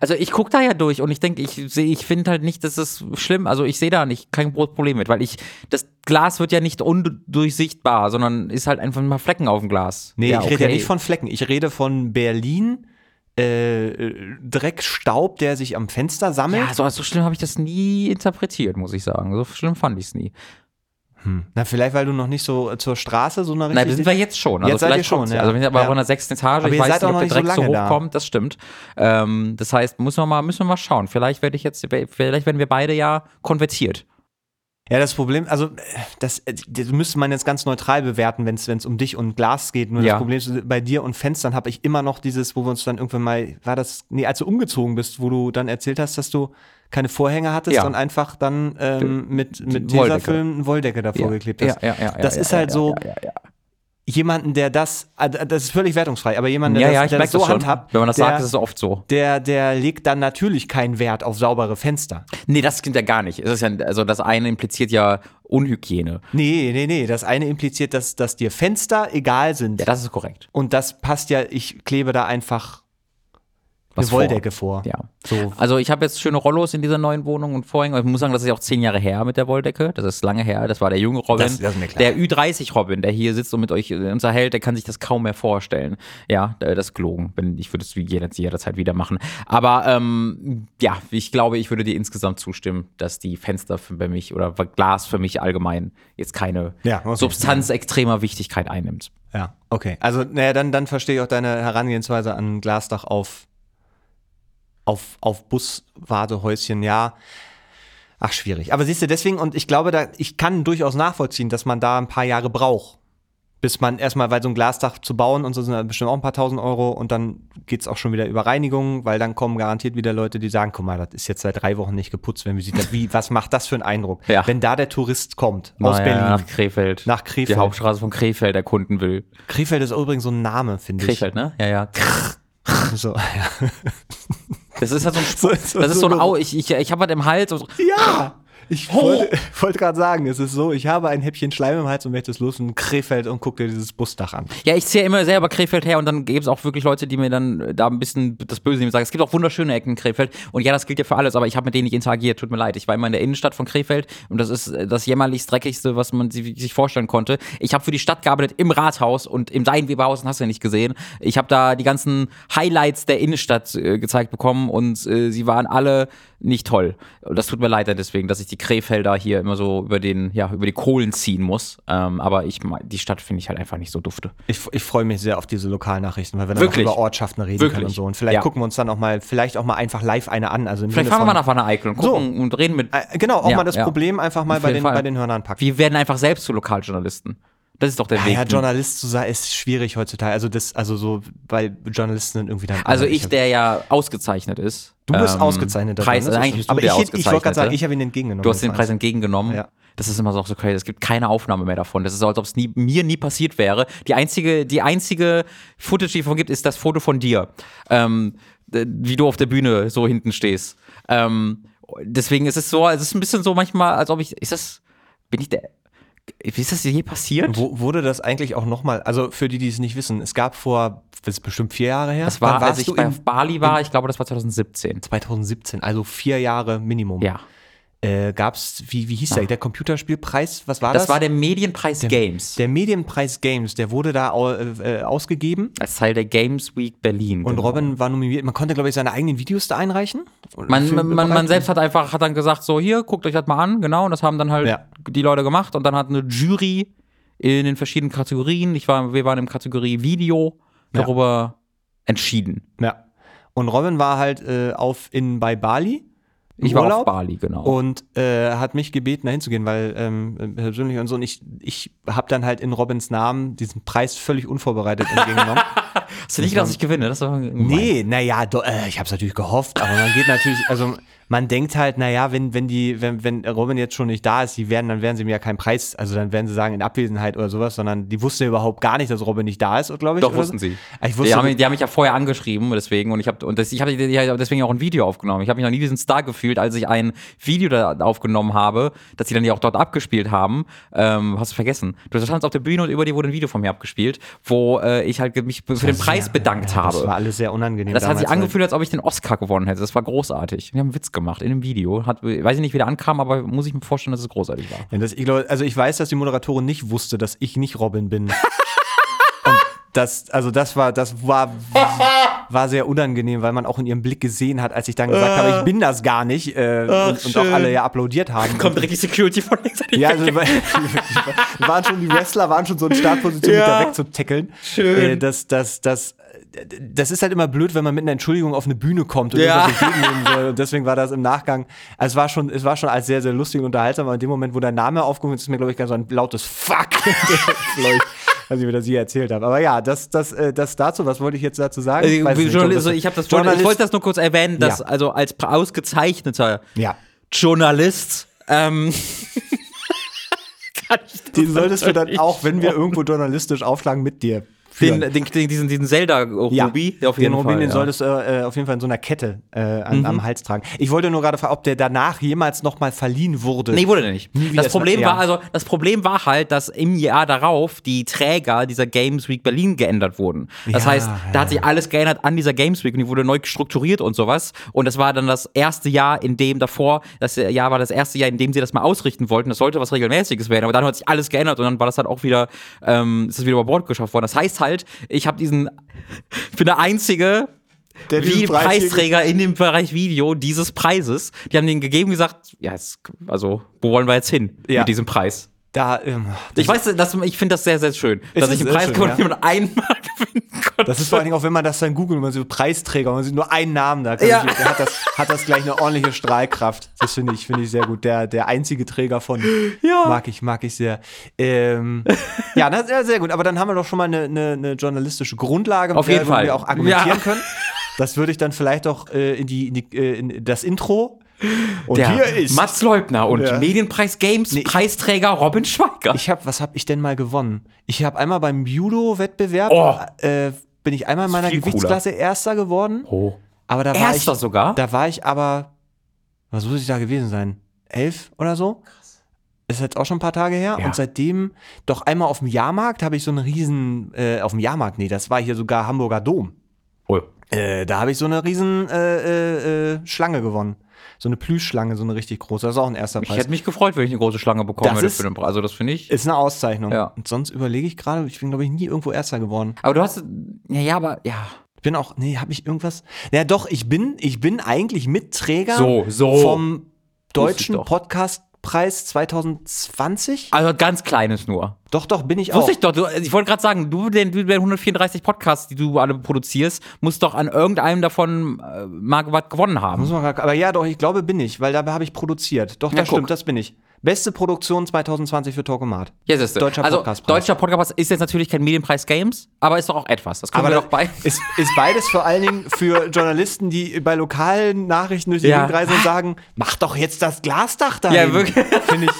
Also ich gucke da ja durch und ich denke, ich sehe, ich finde halt nicht, dass es schlimm. Also ich sehe da nicht kein Problem mit, weil ich das Glas wird ja nicht undurchsichtbar, sondern ist halt einfach mal Flecken auf dem Glas. Nee, ja, ich rede ja okay. nicht von Flecken. Ich rede von Berlin, äh, Dreck, Staub, der sich am Fenster sammelt. Ja, so, so schlimm habe ich das nie interpretiert, muss ich sagen. So schlimm fand ich es nie. Na, vielleicht, weil du noch nicht so zur Straße so eine Nein, wir sind wir jetzt schon. Also Jetzt seid ihr schon, ja. Also wir sind aber Ja. auf einer sechsten Etage. Aber ich ihr weiß seid nicht, ob noch der nicht so so lange da. hochkommt. Das stimmt. Ähm, das heißt, müssen wir mal, müssen wir mal schauen. Vielleicht werde ich jetzt, vielleicht werden wir beide ja konvertiert. Ja, das Problem, also äh, das, äh, das müsste man jetzt ganz neutral bewerten, wenn es um dich und Glas geht. Nur Ja. das Problem ist, bei dir und Fenstern habe ich immer noch dieses, wo wir uns dann irgendwann mal, war das, nee, als du umgezogen bist, wo du dann erzählt hast, dass du keine Vorhänge hattest Ja. und einfach dann ähm, mit, mit. Tesafilm eine Wolldecke davor geklebt hast. ja, ja, Das ist halt so, Ja, ja, ja. jemanden, der das, also das ist völlig wertungsfrei, aber jemand, der Ja, das, ja, der das so das handhabt, Wenn man das der, sagt, ist es oft so. der, der legt dann natürlich keinen Wert auf saubere Fenster. Nee, das stimmt ja gar nicht. Ist ja, also das eine impliziert ja Unhygiene. Nee, nee, nee. Das eine impliziert, dass, dass dir Fenster egal sind. Ja, das ist korrekt. Und das passt ja, ich klebe da einfach Was eine vor. Wolldecke vor. Ja. So. Also ich habe jetzt schöne Rollos in dieser neuen Wohnung und Vorhänge. Ich muss sagen, das ist ja auch zehn Jahre her mit der Wolldecke. Das ist lange her. Das war der junge Robin. Das- das ist mir klar. Der Ü30 Robin, der hier sitzt und mit euch äh, unterhält, der kann sich das kaum mehr vorstellen. Ja, äh, das gelogen. Ich würde es wie jeder- jederzeit wieder machen. Aber ähm, ja, ich glaube, ich würde dir insgesamt zustimmen, dass die Fenster für mich oder Glas für mich allgemein jetzt keine Ja, okay. Substanz extremer Wichtigkeit einnimmt. Ja, okay. Also, naja, dann, dann verstehe ich auch deine Herangehensweise an Glasdach auf, auf, auf Buswartehäuschen, ja. Ach, schwierig. Aber siehst du, deswegen, und ich glaube, da, ich kann durchaus nachvollziehen, dass man da ein paar Jahre braucht. Bis man erstmal, weil so ein Glasdach zu bauen und so sind bestimmt auch ein paar tausend Euro und dann geht's auch schon wieder über Reinigung, weil dann kommen garantiert wieder Leute, die sagen, guck mal, das ist jetzt seit drei Wochen nicht geputzt, wenn wir sieht, wie, was macht das für einen Eindruck? Ja. Wenn da der Tourist kommt, aus Naja, Berlin. Nach Krefeld. Nach Die Krefeld. Hauptstraße von Krefeld erkunden will. Krefeld ist übrigens so ein Name, finde ich. Krefeld, ne? Ja, ja. So, ja. Das ist halt so ein So- so- das ist so ein so- Au. Ich, ich, ich habe was im Hals. Und, Ja! Ich wollte, wollte gerade sagen, es ist so, ich habe ein Häppchen Schleim im Hals und möchte es los in Krefeld und guck dir dieses Busdach an. ja, ich ziehe immer selber Krefeld her und dann gibt es auch wirklich Leute, die mir dann da ein bisschen das Böse nehmen und sagen, es gibt auch wunderschöne Ecken in Krefeld. Und ja, das gilt ja für alles, aber ich habe mit denen nicht interagiert. Tut mir leid. Ich war immer in der Innenstadt von Krefeld und das ist äh, das jämmerlichst dreckigste, was man si- sich vorstellen konnte. Ich habe für die Stadt gearbeitet im Rathaus und im Seidenweberhaus hast du ja nicht gesehen. Ich habe da die ganzen Highlights der Innenstadt äh, gezeigt bekommen und äh, sie waren alle nicht toll. Das tut mir leid deswegen, dass ich die Krefelder hier immer so über den, ja, über die Kohlen ziehen muss. Ähm, aber ich, die Stadt finde ich halt einfach nicht so dufte. Ich, ich freue mich sehr auf diese Lokalnachrichten, weil wir dann über Ortschaften reden Wirklich? können und so. Und vielleicht Ja. gucken wir uns dann auch mal, vielleicht auch mal einfach live eine an. Also Vielleicht fahren wir mal nach Wanne Eickel und gucken und reden mit. Äh, Genau, auch Ja, mal das ja. Problem einfach mal bei den, Fall. bei den Hörnern packen. Wir werden einfach selbst zu Lokaljournalisten. Das ist doch der Ja, Weg. ja, Journalist zu sein ist schwierig heutzutage. Also das, also so, weil Journalisten sind irgendwie dann. also ich, der ja ausgezeichnet ist. Du bist ähm, ausgezeichneter Preis, Journalist, eigentlich bist du aber der ich, ich wollte gerade sagen, ich habe ihn entgegengenommen. Du hast den Preis heißt. entgegengenommen. Ja. Das ist immer so so crazy. Es gibt keine Aufnahme mehr davon. Das ist so, als ob es mir nie passiert wäre. Die einzige, die einzige Footage, die es davon gibt, ist das Foto von dir. Ähm, äh, wie du auf der Bühne so hinten stehst. Ähm, deswegen ist es so, es ist ein bisschen so manchmal, als ob ich, ist das, bin ich der, ist das je passiert? Wo, wurde das eigentlich auch nochmal, also für die, die es nicht wissen, es gab vor, das ist bestimmt vier Jahre her. Das war, als ich bei in Bali war, ich glaube, das war 2017. 2017, also vier Jahre Minimum. Ja. Äh, gab's, wie, wie hieß der, der Computerspielpreis, was war Das das? war der Medienpreis Games. der Medienpreis Games, der wurde da au- äh, ausgegeben als Teil der Games Week Berlin. und genau. Robin war nominiert. Man konnte, glaube ich, seine eigenen Videos da einreichen. Man, man, man, man selbst hat einfach, hat dann gesagt, so hier, guckt euch das mal an, genau, und das haben dann halt Ja. die Leute gemacht und dann hat eine Jury in den verschiedenen Kategorien, ich war, wir waren im Kategorie Video, Ja. darüber entschieden. Ja. Und Robin war halt äh, auf in bei Bali. Ich war Urlaub auf Bali, genau. Und äh, hat mich gebeten, da hinzugehen, weil ähm, persönlich und so. Und ich, ich habe dann halt in Robins Namen diesen Preis völlig unvorbereitet entgegengenommen. Hast du nicht gedacht, dass ich gewinne? Das war gemein. nee, naja, äh, ich habe es natürlich gehofft, aber man geht natürlich, also man denkt halt, naja, wenn, wenn die, wenn, wenn Robin jetzt schon nicht da ist, die werden, dann werden sie mir ja keinen Preis, also dann werden sie sagen in Abwesenheit oder sowas, sondern die wussten ja überhaupt gar nicht, dass Robin nicht da ist, glaube ich. Doch, wussten so. sie. Ah, Ich Die wusste, haben, die haben mich ja vorher angeschrieben, deswegen, und ich habe und das, ich habe ja deswegen auch ein Video aufgenommen. Ich habe mich noch nie diesen Star gefühlt, als ich ein Video da aufgenommen habe, dass sie dann ja auch dort abgespielt haben. Ähm, hast du vergessen? Du standst auf der Bühne und über dir wurde ein Video von mir abgespielt, wo äh, ich halt mich für den Preis bedankt habe. das war alles sehr unangenehm. Das hat sich angefühlt, als ob ich den Oscar gewonnen hätte. Das war großartig. Wir haben einen Witz gemacht in dem Video. Hat, weiß ich nicht, wie der ankam, aber muss ich mir vorstellen, dass es großartig war. Ja, das, ich glaub, also ich weiß, dass die Moderatorin nicht wusste, dass ich nicht Robin bin. und das, also das war, das war, war sehr unangenehm, weil man auch in ihrem Blick gesehen hat, als ich dann gesagt habe, ich bin das gar nicht äh, und, und auch alle ja applaudiert haben. Kommt direkt die Security von links ja, also waren schon die Wrestler waren schon so in Startposition, Ja. mich da wegzutackeln. Schön. Äh, das, das, das, das ist halt immer blöd, wenn man mit einer Entschuldigung auf eine Bühne kommt und Ja. entgegennehmen soll. Und deswegen war das im Nachgang, also es war schon, es war schon als sehr, sehr lustig und unterhaltsam, aber in dem Moment, wo dein Name aufgekommen ist, ist mir, glaube ich, ganz so ein lautes Fuck. Was ich mir das hier erzählt habe. Aber ja, das, das, äh, das dazu, was wollte ich jetzt dazu sagen? Äh, weiß nicht, Journalist, ich, das, wollte, ich wollte das nur kurz erwähnen, dass Ja. also als ausgezeichneter Ja. Journalist ähm, kann ich das Den solltest du dann auch, wenn wir irgendwo journalistisch aufschlagen, mit dir. Den, den, den, diesen, diesen Zelda-Ruby, ja, auf jeden den Rubin, Fall. den ja. solltest du äh, auf jeden Fall in so einer Kette äh, an, Mhm. am Hals tragen. Ich wollte nur gerade fragen, ob der danach jemals nochmal verliehen wurde. Nee, wurde der nicht. Das Problem war also, das Problem war halt, dass im Jahr darauf die Träger dieser Games Week Berlin geändert wurden. Das Ja, heißt, da hat sich alles geändert an dieser Games Week und die wurde neu strukturiert und sowas. Und das war dann das erste Jahr, in dem davor, das Jahr war das erste Jahr, in dem sie das mal ausrichten wollten. Das sollte was Regelmäßiges werden, aber dann hat sich alles geändert und dann war das halt auch wieder, ähm, ist das wieder über Bord geschafft worden. Das heißt halt, ich habe diesen, ich bin der einzige Der wie Preisträger in dem Bereich Video dieses Preises. Die haben den gegeben und gesagt, ja, es, also, wo wollen wir jetzt hin Ja. mit diesem Preis? Da, ähm, Ich weiß, das, ich finde das sehr, sehr schön, dass ist ich einen Preis schön, ja. und einmal gewinnen konnte. das ist vor allen Dingen auch, wenn man das dann googelt man sieht Preisträger und man sieht nur einen Namen da, Ja. ich, hat, das, hat das gleich eine ordentliche Strahlkraft. Das finde ich, finde ich sehr gut. Der, der einzige Träger von Ja. mag ich, mag ich sehr. Ähm, ja, das, ja, sehr gut. Aber dann haben wir doch schon mal eine, eine, eine journalistische Grundlage, Auf mit jeden der Fall. wir auch argumentieren können. Das würde ich dann vielleicht auch äh, in, die, in, die, äh, in das Intro. Und Der hier ist. Mats Leubner und Ja. Medienpreis Games Nee, Preisträger Robin Schweiger. Ich habe, was habe ich denn mal gewonnen? Ich habe einmal beim Judo-Wettbewerb Oh. äh, bin ich einmal in meiner viel cooler. Gewichtsklasse Erster geworden. oh. Aber da war Erster ich, sogar? Da war ich aber, was muss ich da gewesen sein? Elf oder so? Ist jetzt auch schon ein paar Tage her. Ja. Und seitdem doch einmal auf dem Jahrmarkt habe ich so einen riesen, äh, auf dem Jahrmarkt, nee, das war hier sogar Hamburger Dom. oh. Äh, da habe ich so eine riesen äh, äh, äh, Schlange gewonnen. So eine Plüschschlange, so eine richtig große. Das ist auch ein erster Ich Preis. hätte mich gefreut, wenn ich eine große Schlange bekommen Das hätte ist- für den Preis. Also das finde ich. ist eine Auszeichnung. Ja. Und sonst überlege ich gerade, ich bin, glaube ich, nie irgendwo Erster geworden. Aber du hast. Ja, ja, aber ja. Ich bin auch, nee, habe ich irgendwas? Ja, doch, ich bin, ich bin eigentlich Mitträger So, so. vom ich Deutschen doch. Podcastpreis 2020. Also ganz kleines nur. Doch, doch, bin ich auch. Wusste ich doch, du, ich wollte gerade sagen, du den, du den 134 Podcasts, die du alle produzierst, musst doch an irgendeinem davon äh, mal was gewonnen haben. Muss man aber ja, doch, ich glaube, bin ich, weil dabei habe ich produziert. Doch, Ja, das guck. stimmt, das bin ich. Beste Produktion 2020 für Talkomat. Ja, siehste. Deutscher also, Podcastpreis. Deutscher Podcast ist jetzt natürlich kein Medienpreis Games, aber ist doch auch etwas. Das wir doch bei. ist, ist beides vor allen Dingen für Journalisten, die bei lokalen Nachrichten durch die Ja. Gegend reisen und sagen, mach doch jetzt das Glasdach da. Ja, wirklich. Finde ich,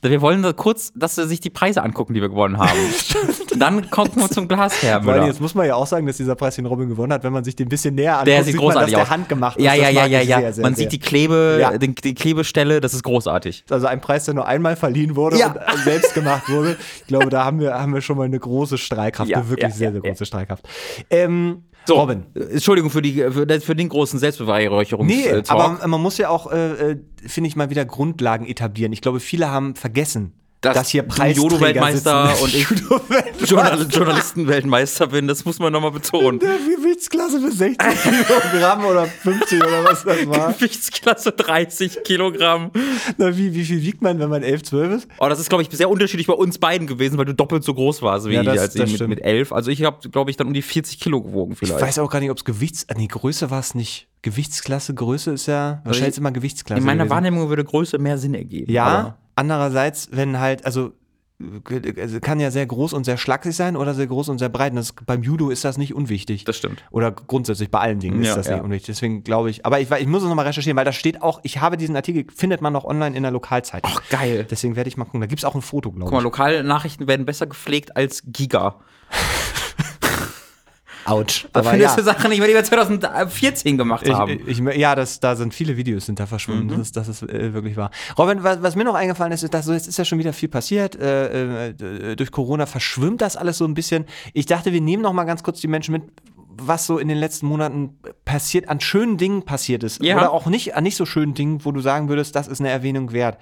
Wir wollen da kurz, dass sie sich die Preise angucken, die wir gewonnen haben. Dann kommen wir zum Glasherr. Weil jetzt muss man ja auch sagen, dass dieser Preis den Robin gewonnen hat, wenn man sich den ein bisschen näher anguckt, Der sieht man, dass großartig der handgemacht ist. Ja, ja, ja, ja, ja. Sehr, sehr, Man sehr. sieht die Klebe, Ja. den, die Klebestelle, das ist großartig. also ein Preis, der nur einmal verliehen wurde Ja. und äh, selbst gemacht wurde. Ich glaube, da haben wir, haben wir schon mal eine große Streitkraft, Ja, eine wirklich ja, sehr, sehr ja. große Streitkraft. Ähm, So, Robin. Entschuldigung für, die, für, den großen Selbstbeweihräucherungs Nee, äh, aber man muss ja auch, äh, äh, finde ich, mal wieder Grundlagen etablieren. Ich glaube, viele haben vergessen, Dass dass hier Judo-Weltmeister und ich-. Journal Journalistenweltmeister bin, das muss man nochmal betonen. Der Gewichtsklasse für 60 Kilogramm oder 50 oder was das war. Gewichtsklasse 30 Kilogramm. Na, wie, wie viel wiegt man, wenn man 11, 12 ist? Oh, das ist, glaube ich, sehr unterschiedlich bei uns beiden gewesen, weil du doppelt so groß warst wie Ja, das- ich, als das ich mit, mit elf. Also ich habe, glaube ich, dann um die 40 Kilo gewogen Ich vielleicht. weiß auch gar nicht, ob es Gewichts... ah, Nee, Größe war es nicht. Gewichtsklasse, Größe ist ja... Wahrscheinlich ist immer Gewichtsklasse In meiner gewesen. Wahrnehmung würde Größe mehr Sinn ergeben. Ja, andererseits, wenn halt, also also kann ja sehr groß und sehr schlaksig sein oder sehr groß und sehr breit. Und das, beim Judo ist das nicht unwichtig. Das stimmt. Oder grundsätzlich bei allen Dingen ist Ja, das ja. nicht unwichtig. Deswegen glaube ich, aber ich, ich muss es nochmal recherchieren, weil da steht auch, ich habe diesen Artikel, findet man noch online in der Lokalzeit. Ach, geil. Deswegen werde ich mal gucken. Da gibt es auch ein Foto, glaube Guck mal, ich. Lokalnachrichten werden besser gepflegt als Giga. Autsch. Da Aber findest ja. du Sachen nicht mehr, die wir 2014 gemacht haben. Ich, ich, ja, das, da sind viele Videos sind da verschwunden. Mhm. Das, ist- das ist äh, wirklich wahr. Robin, was, was mir noch eingefallen ist, ist, dass so jetzt ist ja schon wieder viel passiert. Äh, äh, durch Corona verschwimmt das alles so ein bisschen. Ich dachte, wir nehmen noch mal ganz kurz die Menschen mit, was so in den letzten Monaten passiert, an schönen Dingen passiert ist. Ja. Oder auch nicht an nicht so schönen Dingen, wo du sagen würdest, das ist eine Erwähnung wert.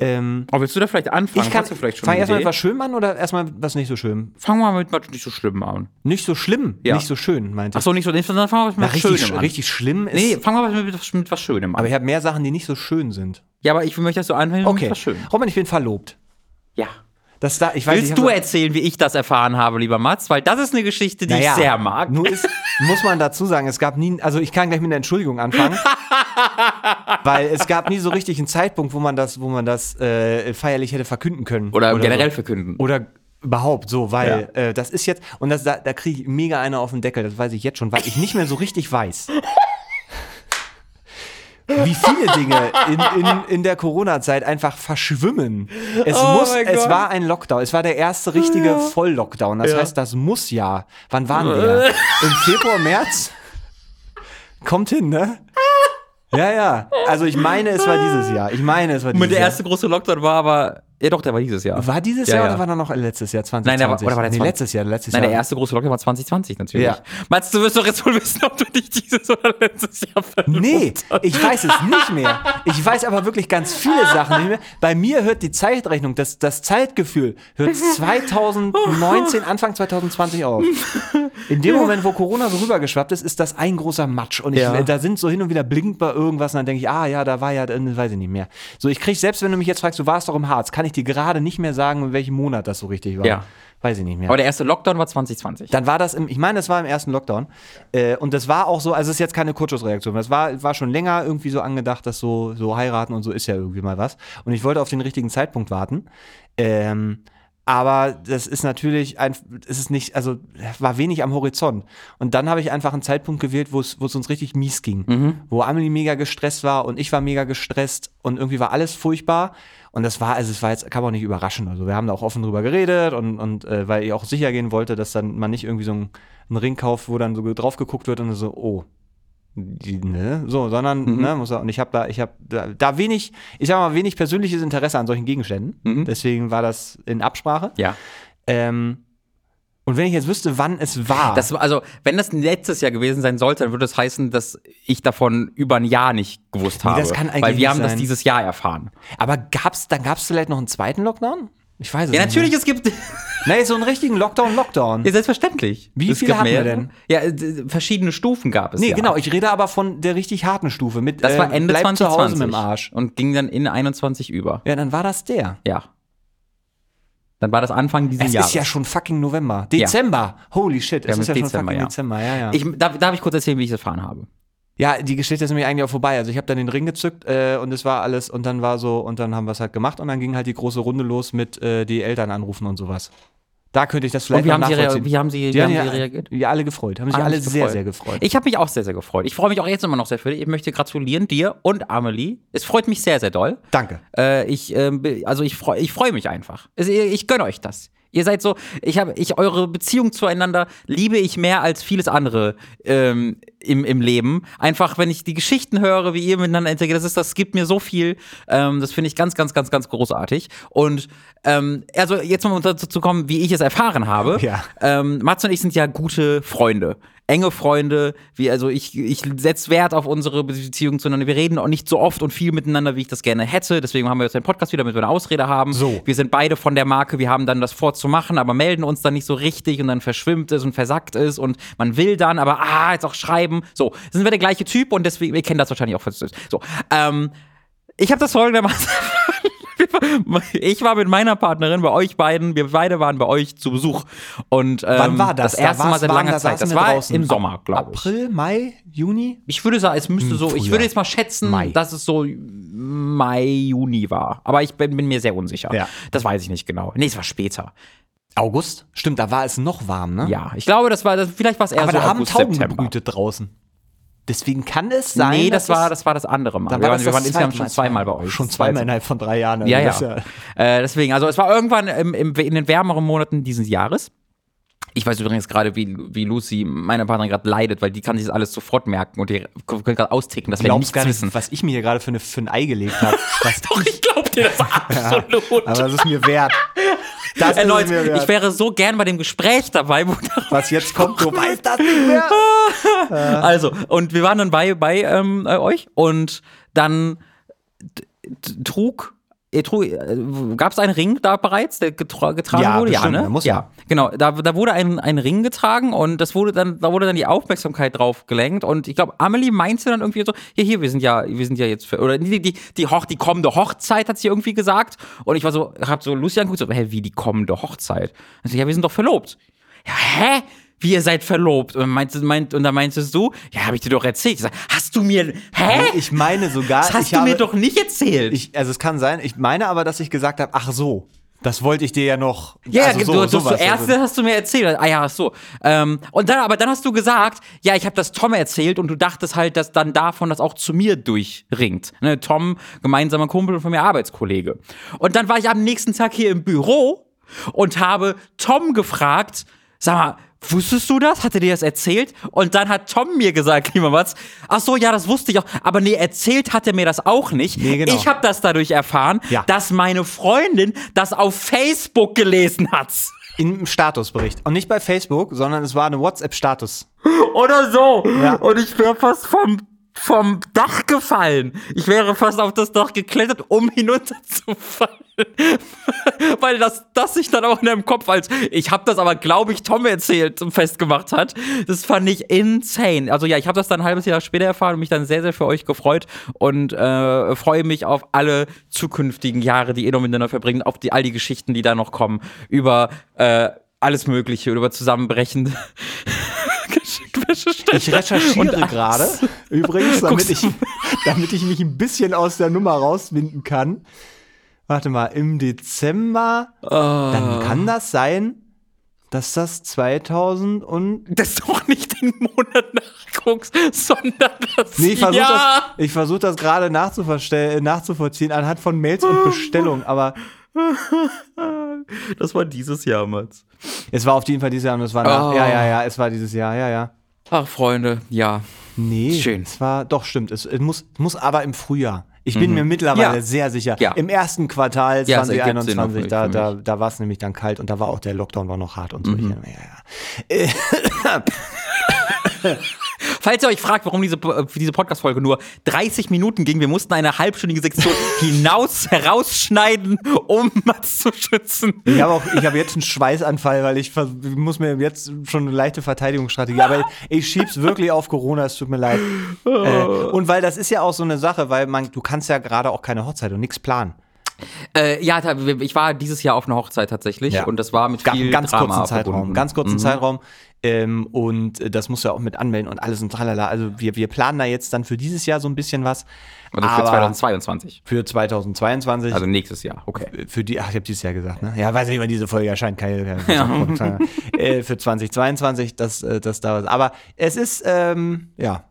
Ähm, Aber willst du da vielleicht anfangen? ich kann, Hast du vielleicht schon fang erstmal was Schönem an oder erstmal was nicht so schön? Fangen wir mal mit was nicht so schlimm an. Nicht so schlimm, Ja. nicht so schön, meinte ich. Achso, nicht so, nicht so, dann fangen wir Na, mit was richtig, Schönem an. richtig schlimm ist. Nee, fangen wir mit, mit, mit was Schönem an. aber ich habe mehr Sachen, die nicht so schön sind. ja, aber ich möchte, dass du anfängst Okay. mit was Schönem. Robin, ich bin verlobt. Ja. Das da, ich weiß, Willst ich du erzählen, wie ich das erfahren habe, lieber Mats? Weil das ist eine Geschichte, die Naja, ich sehr mag. Nur ist, muss man dazu sagen, es gab nie, also ich kann gleich mit einer Entschuldigung anfangen, weil es gab nie so richtig einen Zeitpunkt, wo man das, wo man das äh, feierlich hätte verkünden können. Oder, generell so. verkünden. Oder überhaupt so, weil äh, das ist jetzt, und das, da, da kriege ich mega eine auf den Deckel, das weiß ich jetzt schon, weil ich nicht mehr so richtig weiß. Wie viele Dinge in, in, in der Corona-Zeit einfach verschwimmen. Es, Oh muss, es war ein Lockdown. Es war der erste richtige Voll-Lockdown. Das Ja. heißt, das muss ja. Wann waren wir? Im Februar, März? Kommt hin, ne? Ja, ja. Also ich meine, es war dieses Jahr. Ich meine, es war dieses Und der Jahr. erste große Lockdown war aber, ja doch, der war dieses Jahr. War dieses Ja, Jahr ja. oder war da noch letztes Jahr, 2020? Nein, der war- oder war der nee, 20? letztes Jahr, letztes Nein, Jahr. der erste große Lockdown war 2020 natürlich. Ja. Mats, du wirst doch jetzt wohl wissen, ob du nicht dieses oder letztes Jahr verlobt Nee, hast. ich weiß es nicht mehr. Ich weiß aber wirklich ganz viele Sachen nicht mehr. Bei mir hört die Zeitrechnung, das, das Zeitgefühl, hört 2019, Anfang 2020 auf. In dem Moment, wo Corona so rübergeschwappt ist, ist das ein großer Matsch. Und ich, Ja. da sind so hin und wieder blinkt bei irgendwas und dann denke ich, ah ja, da war ja, weiß ich nicht mehr. So, ich kriege, selbst wenn du mich jetzt fragst, du warst doch im Harz, kann ich dir gerade nicht mehr sagen, in welchem Monat das so richtig war. Ja. Weiß ich nicht mehr. Aber der erste Lockdown war 2020. Dann war das im, ich meine, das war im ersten Lockdown. Äh, und das war auch so, also es ist jetzt keine Kurzschussreaktion. Das war, war schon länger irgendwie so angedacht, dass so, so heiraten und so ist ja irgendwie mal was. Und ich wollte auf den richtigen Zeitpunkt warten. Ähm, aber das ist natürlich ein, es ist nicht, also war wenig am Horizont. Und dann habe ich einfach einen Zeitpunkt gewählt, wo es uns richtig mies ging. Wo Amelie mega gestresst war und ich war mega gestresst und irgendwie war alles furchtbar. Und das war, also es war jetzt, kann man auch nicht überraschen. Also wir haben da auch offen drüber geredet und, und äh, weil ich auch sicher gehen wollte, dass dann man nicht irgendwie so einen, einen Ring kauft, wo dann so drauf geguckt wird und so, oh, die, ne? So, sondern, Mhm. ne, muss er, und ich habe da, ich habe da, da wenig, ich sag mal, wenig persönliches Interesse an solchen Gegenständen. Mhm. Deswegen war das in Absprache. Ja. Ähm, und wenn ich jetzt wüsste, wann es war. Das, war- also, wenn das letztes Jahr gewesen sein sollte, dann würde das heißen, dass ich davon über ein Jahr nicht gewusst habe. das kann eigentlich Weil wir haben das sein. dieses Jahr erfahren. aber gab's, dann gab's vielleicht noch einen zweiten Lockdown? Ich weiß es Ja, nicht. natürlich, es gibt. Nee, so einen richtigen Lockdown, Lockdown. Ja, selbstverständlich. Wie Es viele gab hatten wir denn? Ja, verschiedene Stufen gab es. Nee, ja. genau, ich rede aber von der richtig harten Stufe. Mit, Das war äh, Ende bleib 2020. zu Hause mit dem Arsch. Und ging dann in 21 über. Ja, dann war das der. Ja. Dann war das Anfang dieses Es Jahres. ist ja schon fucking November. Dezember. Holy shit, es haben ist ja jetzt schon Dezember, fucking ja. Dezember. Ja, ja. Ich, darf, darf ich kurz erzählen, wie ich das erfahren habe? Ja, die Geschichte ist nämlich eigentlich auch vorbei. Also ich habe dann den Ring gezückt äh, und es war alles und dann war so und dann haben wir es halt gemacht und dann ging halt die große Runde los mit äh, die Eltern anrufen und sowas. Da könnte ich das vielleicht Und wie haben, sie nachvollziehen. wie haben sie, Die wie haben sie reagiert? Ja, alle gefreut. Haben sich alle sehr, gefreut. sehr gefreut. Ich habe mich auch sehr, sehr gefreut. Ich freue mich auch jetzt immer noch sehr für dich. Ich möchte gratulieren dir und Amelie. Es freut mich sehr, sehr doll. Danke. Äh, ich, ähm, also ich freue ich freu mich einfach. Ich, ich gönne euch das. Ihr seid so, ich habe, ich, eure Beziehung zueinander liebe ich mehr als vieles andere ähm, im, im Leben. Einfach, wenn ich die Geschichten höre, wie ihr miteinander interagiert, das ist, das gibt mir so viel. Ähm, das finde ich ganz, ganz, ganz, ganz großartig. Und ähm, also jetzt mal dazu zu kommen, wie ich es erfahren habe. Ja. Ähm, Mats und ich sind ja gute Freunde. Enge Freunde, wie, also ich, ich setze Wert auf unsere Beziehung zueinander. Wir reden auch nicht so oft und viel miteinander, wie ich das gerne hätte. Deswegen haben wir jetzt einen Podcast wieder, damit wir eine Ausrede haben. So. Wir sind beide von der Marke, wir haben dann das vorzumachen, aber melden uns dann nicht so richtig und dann verschwimmt es und versackt es und man will dann, aber ah, jetzt auch schreiben. So, sind wir der gleiche Typ und deswegen, wir kennen das wahrscheinlich auch. So, ähm, ich habe das folgendermaßen. Ich war mit meiner Partnerin bei euch beiden, wir beide waren bei euch zu Besuch. Und ähm, Wann war das? Das erste Da Mal seit langer Zeit. Das war draußen. im Sommer, glaube ich. April, Mai, Juni? Ich würde sagen, es müsste so, ich Frühjahr. würde jetzt mal schätzen, Mai. dass es so Mai, Juni war. Aber ich bin, bin mir sehr unsicher. Ja. Das weiß ich nicht genau. Nee, es war später. August? Stimmt, da war es noch warm, ne? Ja, ich glaube, das war, das, vielleicht war es eher Aber so da haben August, Tauben September. gebrütet draußen. Deswegen kann es sein. nee, das war, das war das andere Mal. Dann wir war waren, wir waren insgesamt schon zweimal bei euch. Schon zweimal innerhalb von drei Jahren. also Ja, das ja. Äh, deswegen, also es war irgendwann im, im, in den wärmeren Monaten dieses Jahres. Ich weiß übrigens gerade, wie, wie Lucy, meine Partnerin, gerade leidet, weil die kann sich das alles sofort merken und die können gerade austicken, dass wir nichts gar nicht, wissen. was ich mir hier gerade für, eine, für ein Ei gelegt habe. Doch, ich glaub dir das absolut. Aber das ist mir wert. Das ist Erneut, es mir wert. ich wäre so gern bei dem Gespräch dabei, wo was jetzt kommt, du weißt das nicht mehr. Also, und wir waren dann bei, bei ähm, äh, euch und dann trug. Äh, Gab es einen Ring da bereits, der getra getragen Ja, wurde? bestimmt, ja, ne? muss ja, genau. Da, da wurde ein, ein Ring getragen und das wurde dann, da wurde dann die Aufmerksamkeit drauf gelenkt. Und ich glaube, Amelie meinte dann irgendwie so: Hier, hier, wir sind ja, wir sind ja jetzt für, oder die, die, die, Hoch, die kommende Hochzeit hat sie irgendwie gesagt. Und ich war so, hab so Lucy angeguckt, so, hä, wie die kommende Hochzeit? Also, ja, wir sind doch verlobt. Ja, hä? Wie ihr seid verlobt? Und, meinte, meint, und dann meintest du, ja, habe ich dir doch erzählt. Ich sag, hast du mir, hä? Ich meine sogar, das hast du habe, mir doch nicht erzählt. Ich, also es kann sein, ich meine aber, dass ich gesagt habe, ach so, das wollte ich dir ja noch. ja, also du, so, du, sowas. zuerst Also, hast du mir erzählt. Ah ja, so. Ähm, und dann, aber dann hast du gesagt, ja, ich habe das Tom erzählt und du dachtest halt, dass dann davon das auch zu mir durchringt. Ne, Tom, gemeinsamer Kumpel von mir, Arbeitskollege. Und dann war ich am nächsten Tag hier im Büro und habe Tom gefragt, sag mal, wusstest du das? Hat er dir das erzählt? Und dann hat Tom mir gesagt, lieber Mats, ach so, ja, das wusste ich auch. Aber nee, erzählt hat er mir das auch nicht. Nee, genau. Ich habe das dadurch erfahren, Ja. dass meine Freundin das auf Facebook gelesen hat. Im Statusbericht. Und nicht bei Facebook, sondern es war eine WhatsApp-Status. Oder so. Ja. Und ich wäre fast vom, vom Dach gefallen. Ich wäre fast auf das Dach geklettert, um hinunterzufallen. Weil das, das sich dann auch in deinem Kopf als, ich habe das aber, glaube ich, Tom erzählt festgemacht hat. Das fand ich insane. Also ja, ich habe das dann ein halbes Jahr später erfahren und mich dann sehr, sehr für euch gefreut und äh, freue mich auf alle zukünftigen Jahre, die ihr noch miteinander verbringt, auf die, all die Geschichten, die da noch kommen, über äh, alles Mögliche, über zusammenbrechende Wäscheständer. Ich recherchiere gerade, übrigens, damit ich, damit ich mich ein bisschen aus der Nummer rauswinden kann. Warte mal, im Dezember, Ah. dann kann das sein, dass das 2000 und dass du auch nicht den Monat nachguckst, sondern das Nee, ich versuche das, ich versuch das gerade nachzuvollziehen anhand von Mails und Bestellungen, aber Das war dieses Jahr, Mats. es war auf jeden Fall dieses Jahr und es war nach, Oh. ja, ja, ja, es war dieses Jahr, ja, ja. Ach, Freunde, ja. Nee, Schön. es war, doch, stimmt, es, es muss, muss aber im Frühjahr. Ich bin mir mittlerweile Mhm. Ja. sehr sicher. Ja. Im ersten Quartal Ja, es ergibt Sinn 2021, für da, da, da war es nämlich dann kalt und da war auch der Lockdown war noch hart und so. Mhm. Ich, ja, ja. Falls ihr euch fragt, warum diese, äh, diese Podcast-Folge nur 30 Minuten ging, wir mussten eine halbstündige Sektion hinaus herausschneiden, um Mats zu schützen. Ich habe habe jetzt einen Schweißanfall, weil ich, ich muss mir jetzt schon eine leichte Verteidigungsstrategie, aber ich schieb's wirklich auf Corona, es tut mir leid. Äh, und weil das ist ja auch so eine Sache, weil man, du kannst ja gerade auch keine Hochzeit und nichts planen. Äh, ja, da- ich war dieses Jahr auf einer Hochzeit tatsächlich Ja. und das war mit viel ganz Drama kurzen Zeitraum, verbunden. ganz kurzen Mhm. Zeitraum. Ähm, und äh, das musst du ja auch mit anmelden und alles und tralala. Also wir, wir planen da jetzt dann für dieses Jahr so ein bisschen was. Also für aber 2022. für 2022. Also nächstes Jahr, okay. für die, ach, ich habe dieses Jahr gesagt, ne? Ja, weiß nicht, wann diese Folge erscheint, keine, keine äh, für 2022, das, äh, das dauert. Aber es ist, ähm, ja.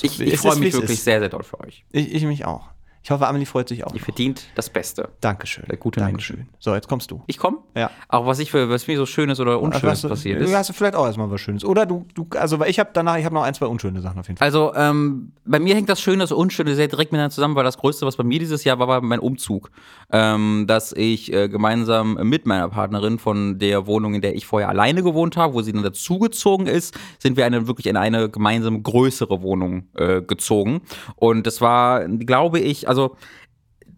Ich, ich freue mich wirklich ist. sehr, sehr doll für euch. Ich, ich mich auch. Ich hoffe, Amelie freut sich auch. Ihr verdient das Beste. Dankeschön. Seid gute Dankeschön. So, jetzt kommst du. Ich komme? Ja. Auch was ich für, was mir so Schönes oder Unschönes du- passiert du ist. hast du vielleicht auch erstmal was Schönes. Oder du, du also weil ich habe danach, ich habe noch ein, zwei unschöne Sachen auf jeden Fall. Also, ähm, bei mir hängt das Schöne, das Unschöne sehr direkt miteinander zusammen, weil das Größte, was bei mir dieses Jahr war, war mein Umzug. Ähm, dass ich äh, gemeinsam mit meiner Partnerin von der Wohnung, in der ich vorher alleine gewohnt habe, wo sie dann dazugezogen ist, sind wir eine, wirklich in eine gemeinsame größere Wohnung äh, gezogen. Und das war, glaube ich, also caso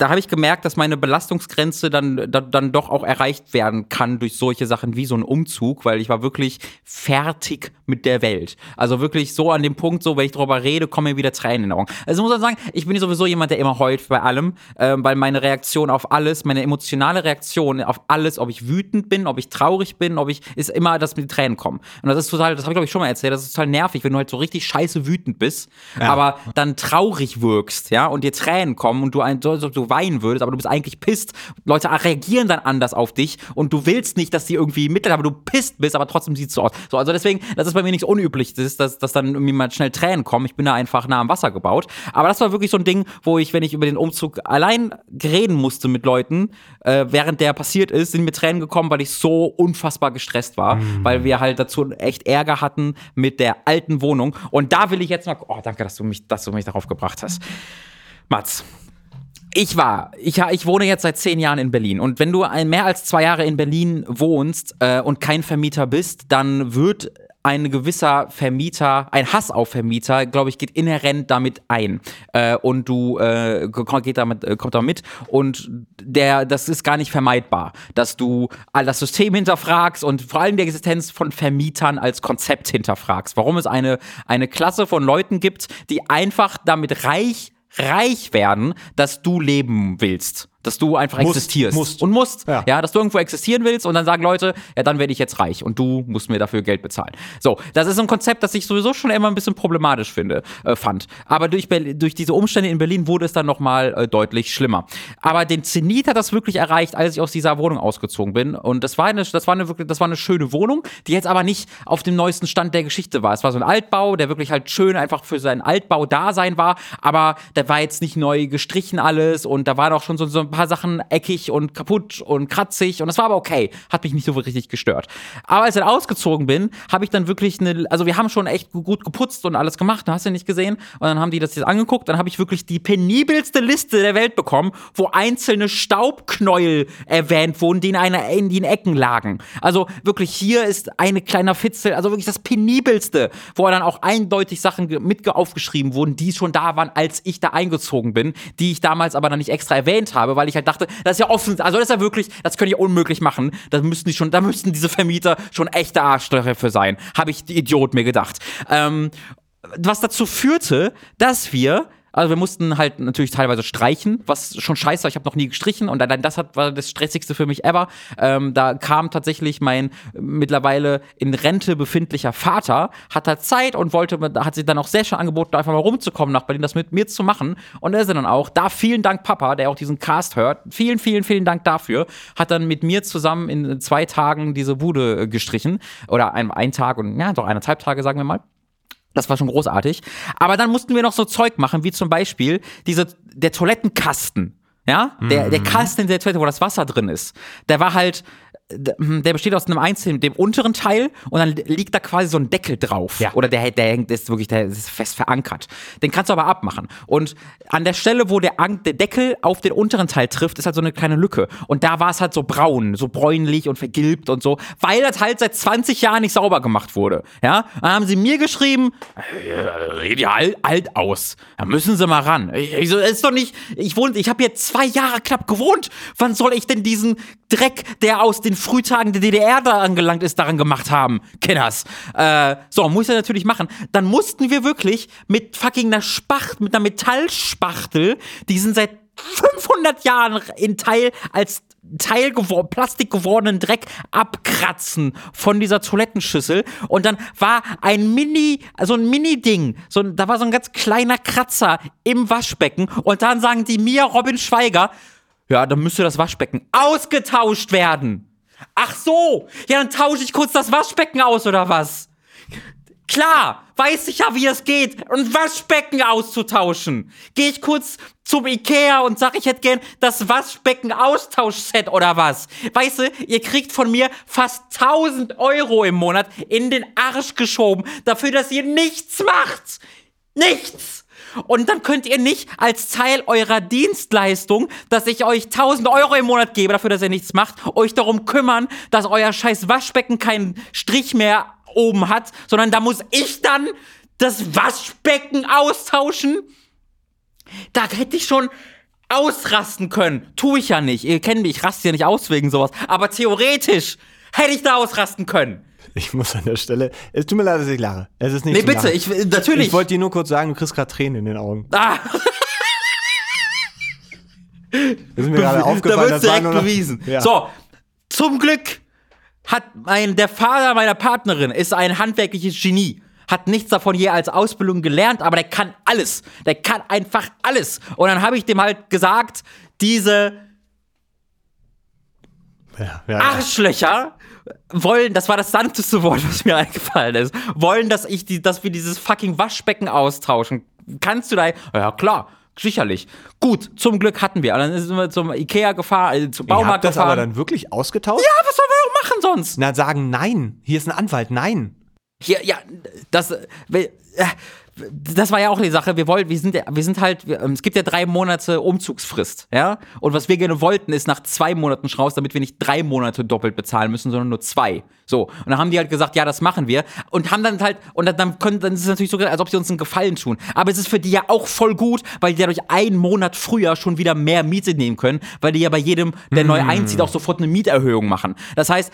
da habe ich gemerkt, dass meine Belastungsgrenze dann, dann, dann doch auch erreicht werden kann durch solche Sachen wie so ein Umzug, weil ich war wirklich fertig mit der Welt. Also wirklich so an dem Punkt, so wenn ich darüber rede, kommen mir wieder Tränen in die Augen. Also muss man sagen, ich bin sowieso jemand, der immer heult bei allem, ähm, weil meine Reaktion auf alles, meine emotionale Reaktion auf alles, ob ich wütend bin, ob ich traurig bin, ob ich, ist immer, dass mir die Tränen kommen. Und das ist total, das habe ich glaube ich schon mal erzählt, das ist total nervig, wenn du halt so richtig scheiße wütend bist, aber dann traurig wirkst, ja, und dir Tränen kommen und du ein, so, so, du weinen würdest, aber du bist eigentlich pisst. Leute reagieren dann anders auf dich und du willst nicht, dass die irgendwie haben, aber du pisst bist, aber trotzdem sieht es so aus. So, also deswegen, das ist bei mir nichts unüblich, das ist, dass, dass dann irgendwie mal schnell Tränen kommen. Ich bin da einfach nah am Wasser gebaut. Aber das war wirklich so ein Ding, wo ich, wenn ich über den Umzug allein reden musste mit Leuten, äh, während der passiert ist, sind mir Tränen gekommen, weil ich so unfassbar gestresst war, weil wir halt dazu echt Ärger hatten mit der alten Wohnung. Und da will ich jetzt mal, oh, danke, dass du mich, dass du mich darauf gebracht hast. Mats, ich war, ich, ich wohne jetzt seit zehn Jahren in Berlin. Und wenn du mehr als zwei Jahre in Berlin wohnst äh, und kein Vermieter bist, dann wird ein gewisser Vermieter, ein Hass auf Vermieter, glaube ich, geht inhärent damit ein. Äh, und du äh, geht damit, äh, kommt damit. Und der, das ist gar nicht vermeidbar, dass du all das System hinterfragst und vor allem die Existenz von Vermietern als Konzept hinterfragst. Warum es eine, eine Klasse von Leuten gibt, die einfach damit reich reich werden, dass du leben willst. Dass du einfach Musst, existierst. musst. Und musst. Ja. Ja. dass du irgendwo existieren willst und dann sagen Leute, ja, dann werde ich jetzt reich und du musst mir dafür Geld bezahlen. So, das ist ein Konzept, das ich sowieso schon immer ein bisschen problematisch finde, äh, fand. Aber durch, durch diese Umstände in Berlin wurde es dann nochmal äh, deutlich schlimmer. Aber den Zenit hat das wirklich erreicht, als ich aus dieser Wohnung ausgezogen bin. Und das war eine, das war eine wirklich, das war eine schöne Wohnung, die jetzt aber nicht auf dem neuesten Stand der Geschichte war. Es war so ein Altbau, der wirklich halt schön einfach für sein Altbau-Dasein war, aber der war jetzt nicht neu gestrichen alles und da waren auch schon so, so paar Sachen eckig und kaputt und kratzig und das war aber okay. Hat mich nicht so richtig gestört. Aber als ich dann ausgezogen bin, habe ich dann wirklich eine, also wir haben schon echt gu- gut geputzt und alles gemacht, hast du nicht gesehen? Und dann haben die das jetzt angeguckt, dann habe ich wirklich die penibelste Liste der Welt bekommen, wo einzelne Staubknäuel erwähnt wurden, die in, einer, in den Ecken lagen. Also wirklich hier ist eine kleiner Fitzel, also wirklich das penibelste, wo dann auch eindeutig Sachen mit aufgeschrieben wurden, die schon da waren, als ich da eingezogen bin, die ich damals aber dann nicht extra erwähnt habe, weil ich halt dachte, das ist ja offen, also das ist ja wirklich, das können die unmöglich machen. Da müssten die schon, da müssten diese Vermieter schon echte Arschlöcher für sein, habe ich die Idiot mir gedacht. Ähm, was dazu führte, dass wir also wir mussten halt natürlich teilweise streichen, was schon scheiße war. Ich habe noch nie gestrichen und allein das hat, war das stressigste für mich ever. Ähm, da kam tatsächlich mein mittlerweile in Rente befindlicher Vater, hat da Zeit und wollte, hat sich dann auch sehr schön angeboten, einfach mal rumzukommen nach Berlin, das mit mir zu machen. Und er ist dann auch. Da vielen Dank, Papa, der auch diesen Cast hört. Vielen, vielen, vielen Dank dafür. Hat dann mit mir zusammen in zwei Tagen diese Bude äh, gestrichen. Oder ein, ein Tag und ja, doch eineinhalb Tage, sagen wir mal. Das war schon großartig. Aber dann mussten wir noch so Zeug machen, wie zum Beispiel diese, der Toilettenkasten. Ja, der, der Kasten in der Toilette, wo das Wasser drin ist, der war halt, der besteht aus einem einzelnen, dem unteren Teil und dann liegt da quasi so ein Deckel drauf. Ja. Oder der, der hängt, ist wirklich, der ist fest verankert. Den kannst du aber abmachen. Und an der Stelle, wo der, der Deckel auf den unteren Teil trifft, ist halt so eine kleine Lücke. Und da war es halt so braun, so bräunlich und vergilbt und so, weil das halt seit 20 Jahren nicht sauber gemacht wurde. Ja, dann haben sie mir geschrieben, sieht ja alt, alt aus. Da müssen sie mal ran. Ich, so, ist doch nicht, ich wohne, ich habe hier zwei Jahre knapp gewohnt. Wann soll ich denn diesen Dreck, der aus den Frühtagen der DDR da angelangt ist, daran gemacht haben? Kenners. Äh, so, muss ich natürlich machen. Dann mussten wir wirklich mit fucking einer Spacht, mit einer Metallspachtel, die sind seit 500 Jahren in Teil als Teil gewor Plastik gewordenen Dreck abkratzen von dieser Toilettenschüssel und dann war ein Mini, so ein Mini-Ding, so ein, da war so ein ganz kleiner Kratzer im Waschbecken und dann sagen die mir, Robin Schweiger, ja, dann müsste das Waschbecken ausgetauscht werden. Ach so, ja, dann tausche ich kurz das Waschbecken aus oder was? Klar, weiß ich ja, wie es geht, ein Waschbecken auszutauschen. Gehe ich kurz zum Ikea und sag, ich hätte gern das Waschbecken-Austauschset oder was. Weißt du, ihr kriegt von mir fast 1000 Euro im Monat in den Arsch geschoben, dafür, dass ihr nichts macht. Nichts! Und dann könnt ihr nicht als Teil eurer Dienstleistung, dass ich euch 1000 Euro im Monat gebe, dafür, dass ihr nichts macht, euch darum kümmern, dass euer scheiß Waschbecken keinen Strich mehr oben hat, sondern da muss ich dann das Waschbecken austauschen. Da hätte ich schon ausrasten können. Tue ich ja nicht. Ihr kennt mich, ich raste ja nicht aus wegen sowas. Aber theoretisch hätte ich da ausrasten können. Ich muss an der Stelle. Es tut mir leid, dass ich lache. Es ist nicht Nee, bitte, Lachen. ich, natürlich. Ich wollte dir nur kurz sagen, du kriegst gerade Tränen in den Augen. ah, Das ist mir gerade da aufgefallen. wird das war direkt bewiesen. Ja. So, zum Glück hat mein, der Vater meiner Partnerin ist ein handwerkliches Genie. Hat nichts davon je als Ausbildung gelernt, aber der kann alles. Der kann einfach alles. Und dann habe ich dem halt gesagt, diese Ja, ja. Arschlöcher wollen, das war das sanfteste Wort, was mir eingefallen ist, wollen, dass ich die, dass wir dieses fucking Waschbecken austauschen. Kannst du da? Ja, klar. Sicherlich. Gut, zum Glück hatten wir. Und dann sind wir zum Ikea gefahren, äh, zum Ihr habt Baumarkt das aber gefahren. dann wirklich ausgetauscht? ja, was sollen wir machen sonst? Na, sagen nein. Hier ist ein Anwalt, nein. Hier, ja, das, äh, das war ja auch die Sache. Wir wollten, wir sind, wir sind halt, wir, ähm, es gibt ja drei Monate Umzugsfrist, ja. Und was wir gerne wollten, ist nach zwei Monaten raus, damit wir nicht drei Monate doppelt bezahlen müssen, sondern nur zwei. So. Und dann haben die halt gesagt, ja, das machen wir. Und haben dann halt, und dann, dann, können, dann ist es natürlich so, als ob sie uns einen Gefallen tun. Aber es ist für die ja auch voll gut, weil die dadurch einen Monat früher schon wieder mehr Miete nehmen können, weil die ja bei jedem, der neu einzieht, auch sofort eine Mieterhöhung machen. Das heißt,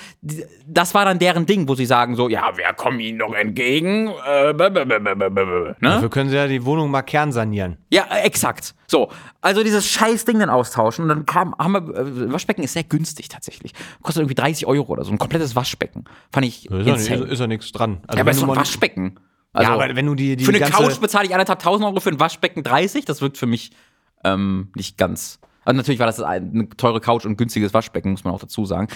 das war dann deren Ding, wo sie sagen so, ja, wir kommen ihnen noch entgegen. Äh, ne? Dafür können sie ja die Wohnung mal kernsanieren. Ja, exakt. So, also dieses scheiß Ding dann austauschen und dann kam, haben wir, äh, Waschbecken ist sehr günstig tatsächlich. Kostet irgendwie 30 Euro oder so, ein komplettes Waschbecken. Fand ich Ist ja, ist, ja nichts dran. Also ja, aber ist doch ein Waschbecken. Also, ja, aber wenn du die, die für eine Couch bezahle ich anderthalb tausend Euro, für ein Waschbecken 30, das wirkt für mich ähm, nicht ganz. Also natürlich war das eine teure Couch und günstiges Waschbecken, muss man auch dazu sagen.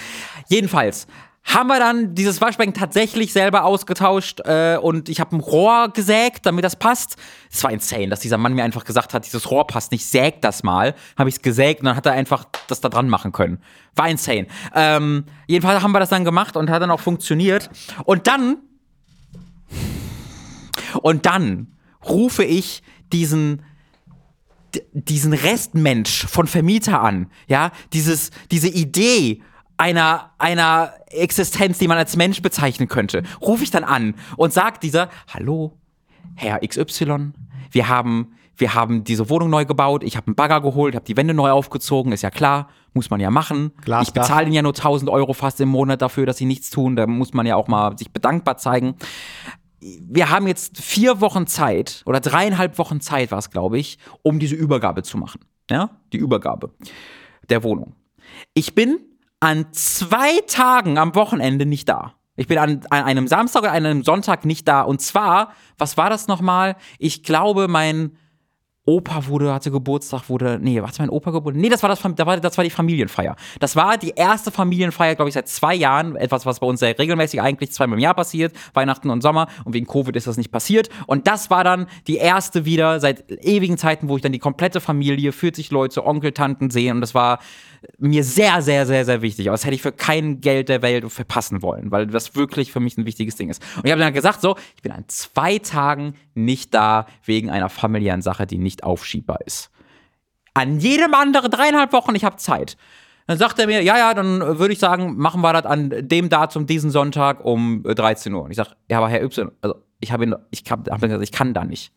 Jedenfalls haben wir dann dieses Waschbecken tatsächlich selber ausgetauscht äh, und ich habe ein Rohr gesägt, damit das passt. Es war insane, dass dieser Mann mir einfach gesagt hat, dieses Rohr passt nicht, säg das mal. Habe ich es gesägt und dann hat er einfach das da dran machen können. War insane. Ähm, jedenfalls haben wir das dann gemacht und hat dann auch funktioniert. Und dann und dann rufe ich diesen diesen Restmensch von Vermieter an, ja, dieses, diese Idee einer, einer Existenz, die man als Mensch bezeichnen könnte, rufe ich dann an und sagt dieser, hallo, Herr XY, wir haben, wir haben diese Wohnung neu gebaut, ich habe einen Bagger geholt, habe die Wände neu aufgezogen, ist ja klar, muss man ja machen. Glasdach. Ich bezahle ihnen ja nur 1000 Euro fast im Monat dafür, dass sie nichts tun, da muss man ja auch mal sich bedankbar zeigen wir haben jetzt vier Wochen Zeit oder dreieinhalb Wochen Zeit war es, glaube ich, um diese Übergabe zu machen. Ja, die Übergabe der Wohnung. Ich bin an zwei Tagen am Wochenende nicht da. Ich bin an, an einem Samstag oder einem Sonntag nicht da. Und zwar, was war das nochmal? Ich glaube, mein Opa wurde, hatte Geburtstag, wurde, nee, hatte mein Opa Geburtstag? Nee, das war, das, Fam- da war, das war die Familienfeier. Das war die erste Familienfeier, glaube ich, seit zwei Jahren. Etwas, was bei uns sehr regelmäßig eigentlich zweimal im Jahr passiert. Weihnachten und Sommer. Und wegen Covid ist das nicht passiert. Und das war dann die erste wieder seit ewigen Zeiten, wo ich dann die komplette Familie, 40 Leute, Onkel, Tanten sehe. Und das war mir sehr, sehr, sehr, sehr wichtig. Aber das hätte ich für kein Geld der Welt verpassen wollen, weil das wirklich für mich ein wichtiges Ding ist. Und ich habe dann gesagt, so, ich bin an zwei Tagen nicht da wegen einer familiären Sache, die nicht aufschiebbar ist. An jedem anderen dreieinhalb Wochen, ich habe Zeit. Dann sagt er mir, ja, ja, dann äh, würde ich sagen, machen wir das an dem Datum, diesen Sonntag um äh, 13 Uhr. Und ich sage, ja, aber Herr Y, also ich habe ihn, ich hab ich kann da nicht.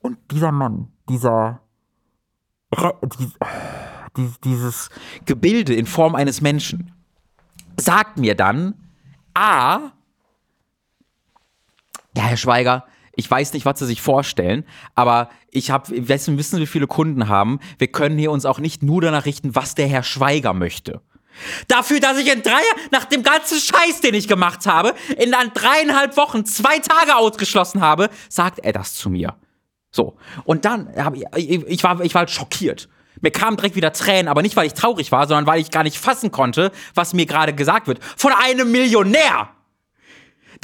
Und dieser Mann, dieser, die- die, dieses Gebilde in Form eines Menschen sagt mir dann, A, ja, Herr Schweiger, Ich weiß nicht, was sie sich vorstellen, aber ich habe, wissen, wissen, wie viele Kunden haben. Wir können hier uns auch nicht nur danach richten, was der Herr Schweiger möchte. Dafür, dass ich in drei, nach dem ganzen Scheiß, den ich gemacht habe, in dann dreieinhalb Wochen zwei Tage ausgeschlossen habe, sagt er das zu mir. So. Und dann ich, ich war, ich war halt schockiert. Mir kamen direkt wieder Tränen, aber nicht, weil ich traurig war, sondern weil ich gar nicht fassen konnte, was mir gerade gesagt wird. Von einem Millionär!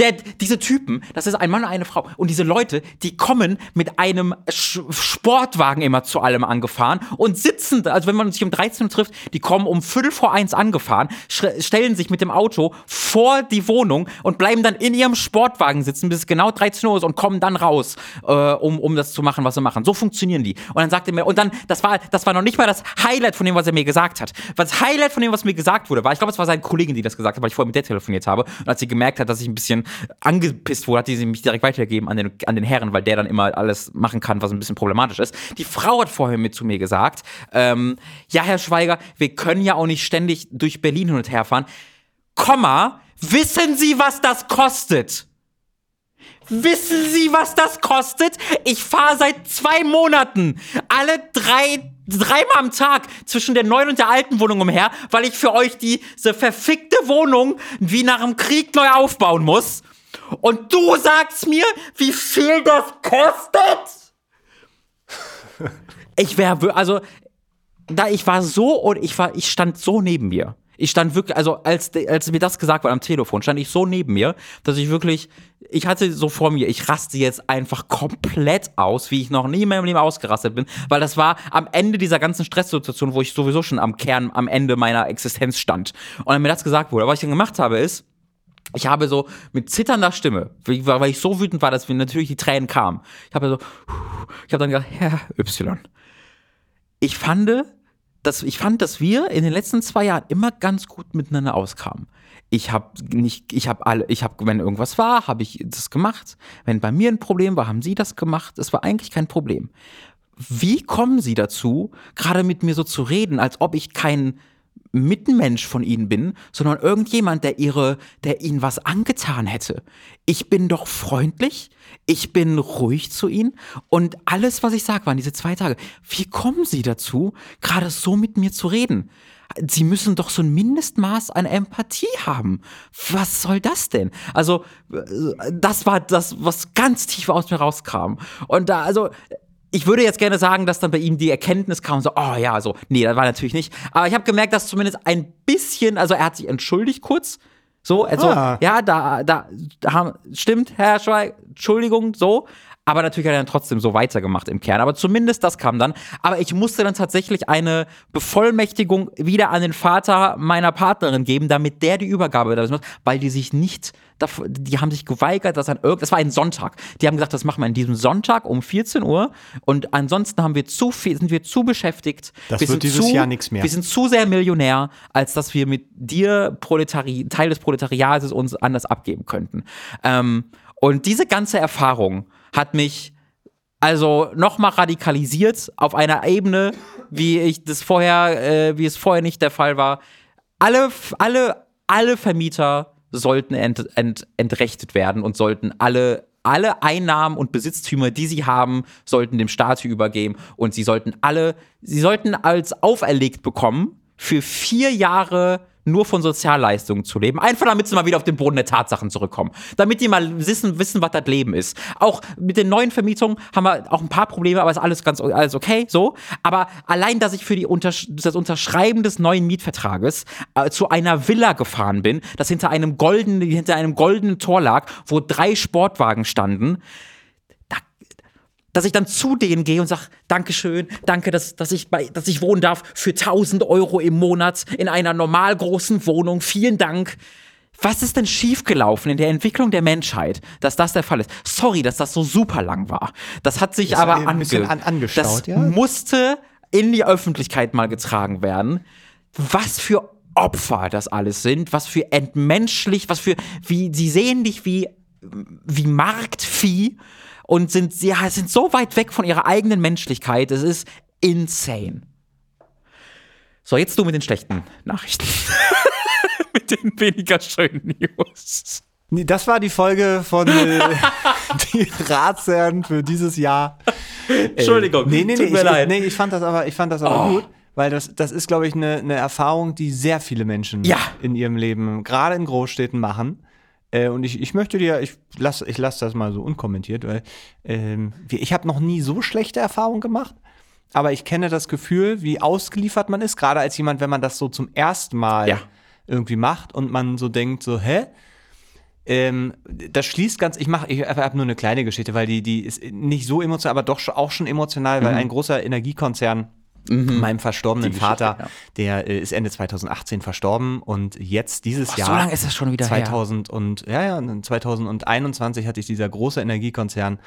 Der, diese Typen, das ist ein Mann und eine Frau. Und diese Leute, die kommen mit einem Sch Sportwagen immer zu allem angefahren und sitzen, also wenn man sich um 13 Uhr trifft, die kommen um Viertel vor eins angefahren, stellen sich mit dem Auto vor die Wohnung und bleiben dann in ihrem Sportwagen sitzen, bis es genau 13 Uhr ist und kommen dann raus, äh, um, um das zu machen, was sie machen. So funktionieren die. Und dann sagt er mir, und dann, das war, das war noch nicht mal das Highlight von dem, was er mir gesagt hat. Das Highlight von dem, was mir gesagt wurde, war, ich glaube, es war seine Kollegin, die das gesagt hat, weil ich vorher mit der telefoniert habe. Und als sie gemerkt hat, dass ich ein bisschen angepisst wurde, hat die sie mich direkt weitergegeben an den, an den Herren, weil der dann immer alles machen kann, was ein bisschen problematisch ist. Die Frau hat vorher mit zu mir gesagt, ähm, ja, Herr Schweiger, wir können ja auch nicht ständig durch Berlin hin und her fahren. Komma, wissen Sie, was das kostet? Wissen Sie, was das kostet? Ich fahre seit zwei Monaten alle drei dreimal am Tag zwischen der neuen und der alten Wohnung umher, weil ich für euch diese verfickte Wohnung wie nach dem Krieg neu aufbauen muss. Und du sagst mir, wie viel das kostet? Ich wäre, also, da ich war so und ich war, ich stand so neben mir. Ich stand wirklich, also als, als mir das gesagt wurde am Telefon, stand ich so neben mir, dass ich wirklich, ich hatte so vor mir, ich raste jetzt einfach komplett aus, wie ich noch nie in meinem Leben ausgerastet bin, weil das war am Ende dieser ganzen Stresssituation, wo ich sowieso schon am Kern, am Ende meiner Existenz stand. Und dann mir das gesagt wurde. Was ich dann gemacht habe, ist, ich habe so mit zitternder Stimme, weil ich so wütend war, dass mir natürlich die Tränen kamen. Ich habe so, ich habe dann gesagt, Herr Y, ich fand, dass, ich fand, dass wir in den letzten zwei Jahren immer ganz gut miteinander auskamen. Ich habe nicht, ich habe alle, ich habe, wenn irgendwas war, habe ich das gemacht. Wenn bei mir ein Problem war, haben Sie das gemacht. Es war eigentlich kein Problem. Wie kommen Sie dazu, gerade mit mir so zu reden, als ob ich kein Mitmensch von ihnen bin, sondern irgendjemand, der ihre, der ihnen was angetan hätte. Ich bin doch freundlich, ich bin ruhig zu ihnen und alles, was ich sage, waren diese zwei Tage. Wie kommen sie dazu, gerade so mit mir zu reden? Sie müssen doch so ein Mindestmaß an Empathie haben. Was soll das denn? Also, das war das, was ganz tief aus mir rauskam. Und da, also, ich würde jetzt gerne sagen, dass dann bei ihm die Erkenntnis kam, so, oh ja, so, nee, das war natürlich nicht. Aber ich habe gemerkt, dass zumindest ein bisschen, also er hat sich entschuldigt kurz. So, also, ah. ja, da, da, da, stimmt, Herr Schweig, Entschuldigung, so. Aber natürlich hat er dann trotzdem so weitergemacht im Kern. Aber zumindest das kam dann. Aber ich musste dann tatsächlich eine Bevollmächtigung wieder an den Vater meiner Partnerin geben, damit der die Übergabe das macht, weil die sich nicht, die haben sich geweigert, dass an irgend, das war ein Sonntag. Die haben gesagt, das machen wir an diesem Sonntag um 14 Uhr. Und ansonsten haben wir zu viel, sind wir zu beschäftigt. Das wir wird dieses zu, Jahr nichts mehr. Wir sind zu sehr Millionär, als dass wir mit dir Proletari Teil des Proletariates uns anders abgeben könnten. Ähm, und diese ganze Erfahrung hat mich also nochmal radikalisiert auf einer Ebene, wie ich das vorher, äh, wie es vorher nicht der Fall war. Alle, alle, alle Vermieter sollten ent, ent, entrechtet werden und sollten alle alle Einnahmen und Besitztümer, die sie haben, sollten dem Staat übergeben. Und sie sollten alle, sie sollten als auferlegt bekommen, für vier Jahre nur von Sozialleistungen zu leben. Einfach damit sie mal wieder auf den Boden der Tatsachen zurückkommen. Damit die mal wissen, wissen was das Leben ist. Auch mit den neuen Vermietungen haben wir auch ein paar Probleme, aber ist alles ganz alles okay, so. Aber allein, dass ich für die Unter das Unterschreiben des neuen Mietvertrages äh, zu einer Villa gefahren bin, das hinter einem goldenen, hinter einem goldenen Tor lag, wo drei Sportwagen standen, dass ich dann zu denen gehe und sage, Dankeschön, danke, dass, dass, ich bei, dass ich wohnen darf für 1000 Euro im Monat in einer normal großen Wohnung. Vielen Dank. Was ist denn schiefgelaufen in der Entwicklung der Menschheit, dass das der Fall ist? Sorry, dass das so super lang war. Das hat sich ist aber bisschen an, angeschaut, das ja? musste in die Öffentlichkeit mal getragen werden. Was für Opfer das alles sind, was für entmenschlich, was für, wie, sie sehen dich wie, wie Marktvieh und sind, ja, sind so weit weg von ihrer eigenen Menschlichkeit. Es ist insane. So, jetzt du mit den schlechten Nachrichten. mit den weniger schönen News. Das war die Folge von. Äh die Ratsherren für dieses Jahr. Entschuldigung, nee, nee, nee, tut mir ich, leid. nee, ich fand das aber, ich fand das aber Oh. gut, weil das, das ist, glaube ich, eine, eine Erfahrung, die sehr viele Menschen Ja. in ihrem Leben, gerade in Großstädten, machen. Äh, und ich, ich möchte dir, ich lasse ich lass das mal so unkommentiert, weil ähm, ich habe noch nie so schlechte Erfahrungen gemacht. Aber ich kenne das Gefühl, wie ausgeliefert man ist, gerade als jemand, wenn man das so zum ersten Mal Ja. irgendwie macht und man so denkt, so, hä? Ähm, das schließt ganz, ich mache, ich habe nur eine kleine Geschichte, weil die, die ist nicht so emotional, aber doch auch schon emotional, weil ein großer Energiekonzern meinem verstorbenen Mhm. Die Geschichte, Vater, ja. der äh, ist Ende 2018 verstorben und jetzt dieses Ach, Jahr. so lange ist das schon wieder her. 2000 und ja, ja, und 2021 hatte ich dieser große Energiekonzern,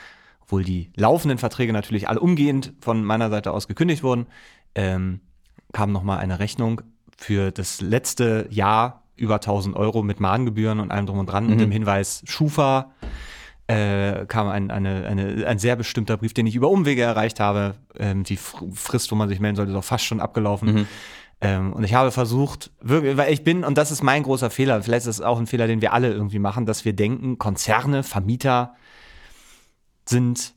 obwohl die laufenden Verträge natürlich alle umgehend von meiner Seite aus gekündigt wurden, ähm, kam nochmal eine Rechnung für das letzte Jahr über 1000 Euro mit Mahngebühren und allem drum und dran und dem Hinweis Schufa äh, kam ein, eine, eine, ein sehr bestimmter Brief, den ich über Umwege erreicht habe. Ähm, die Fr- Frist, wo man sich melden sollte, ist auch fast schon abgelaufen. Ähm, und ich habe versucht, wirklich, weil ich bin, und das ist mein großer Fehler, vielleicht ist es auch ein Fehler, den wir alle irgendwie machen, dass wir denken, Konzerne, Vermieter sind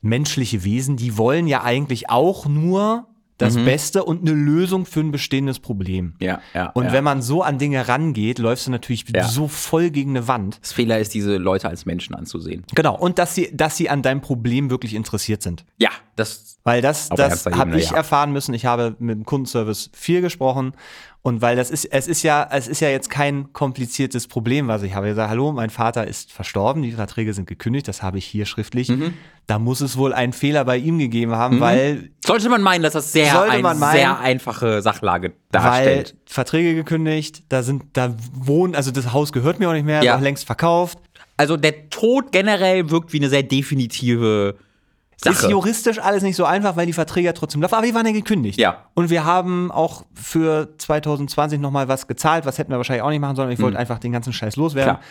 menschliche Wesen, die wollen ja eigentlich auch nur das Beste und eine Lösung für ein bestehendes Problem. Ja, ja. Und ja. wenn man so an Dinge rangeht, läufst du natürlich Ja. so voll gegen eine Wand. das Fehler ist, diese Leute als Menschen anzusehen. Genau. Und dass sie, dass sie an deinem Problem wirklich interessiert sind. Ja, das. Weil das, das habe ich ja. erfahren müssen. Ich habe mit dem Kundenservice viel gesprochen. Und weil das ist, es ist ja, es ist ja jetzt kein kompliziertes Problem, was ich habe. Ich gesagt, hallo, mein Vater ist verstorben, die Verträge sind gekündigt, das habe ich hier schriftlich. Mhm. Da muss es wohl einen Fehler bei ihm gegeben haben, weil, Sollte man meinen, dass das sehr man meinen. sehr einfache Sachlage weil darstellt. Verträge gekündigt, da sind, da wohnen, also das Haus gehört mir auch nicht mehr, Ja. auch längst verkauft. Also der Tod generell wirkt wie eine sehr definitive Ist Sache. juristisch alles nicht so einfach, weil die Verträge ja trotzdem laufen, aber die waren ja gekündigt. Ja. Und wir haben auch für 2020 nochmal was gezahlt, was hätten wir wahrscheinlich auch nicht machen sollen. Ich wollte einfach den ganzen Scheiß loswerden. Mhm. Klar.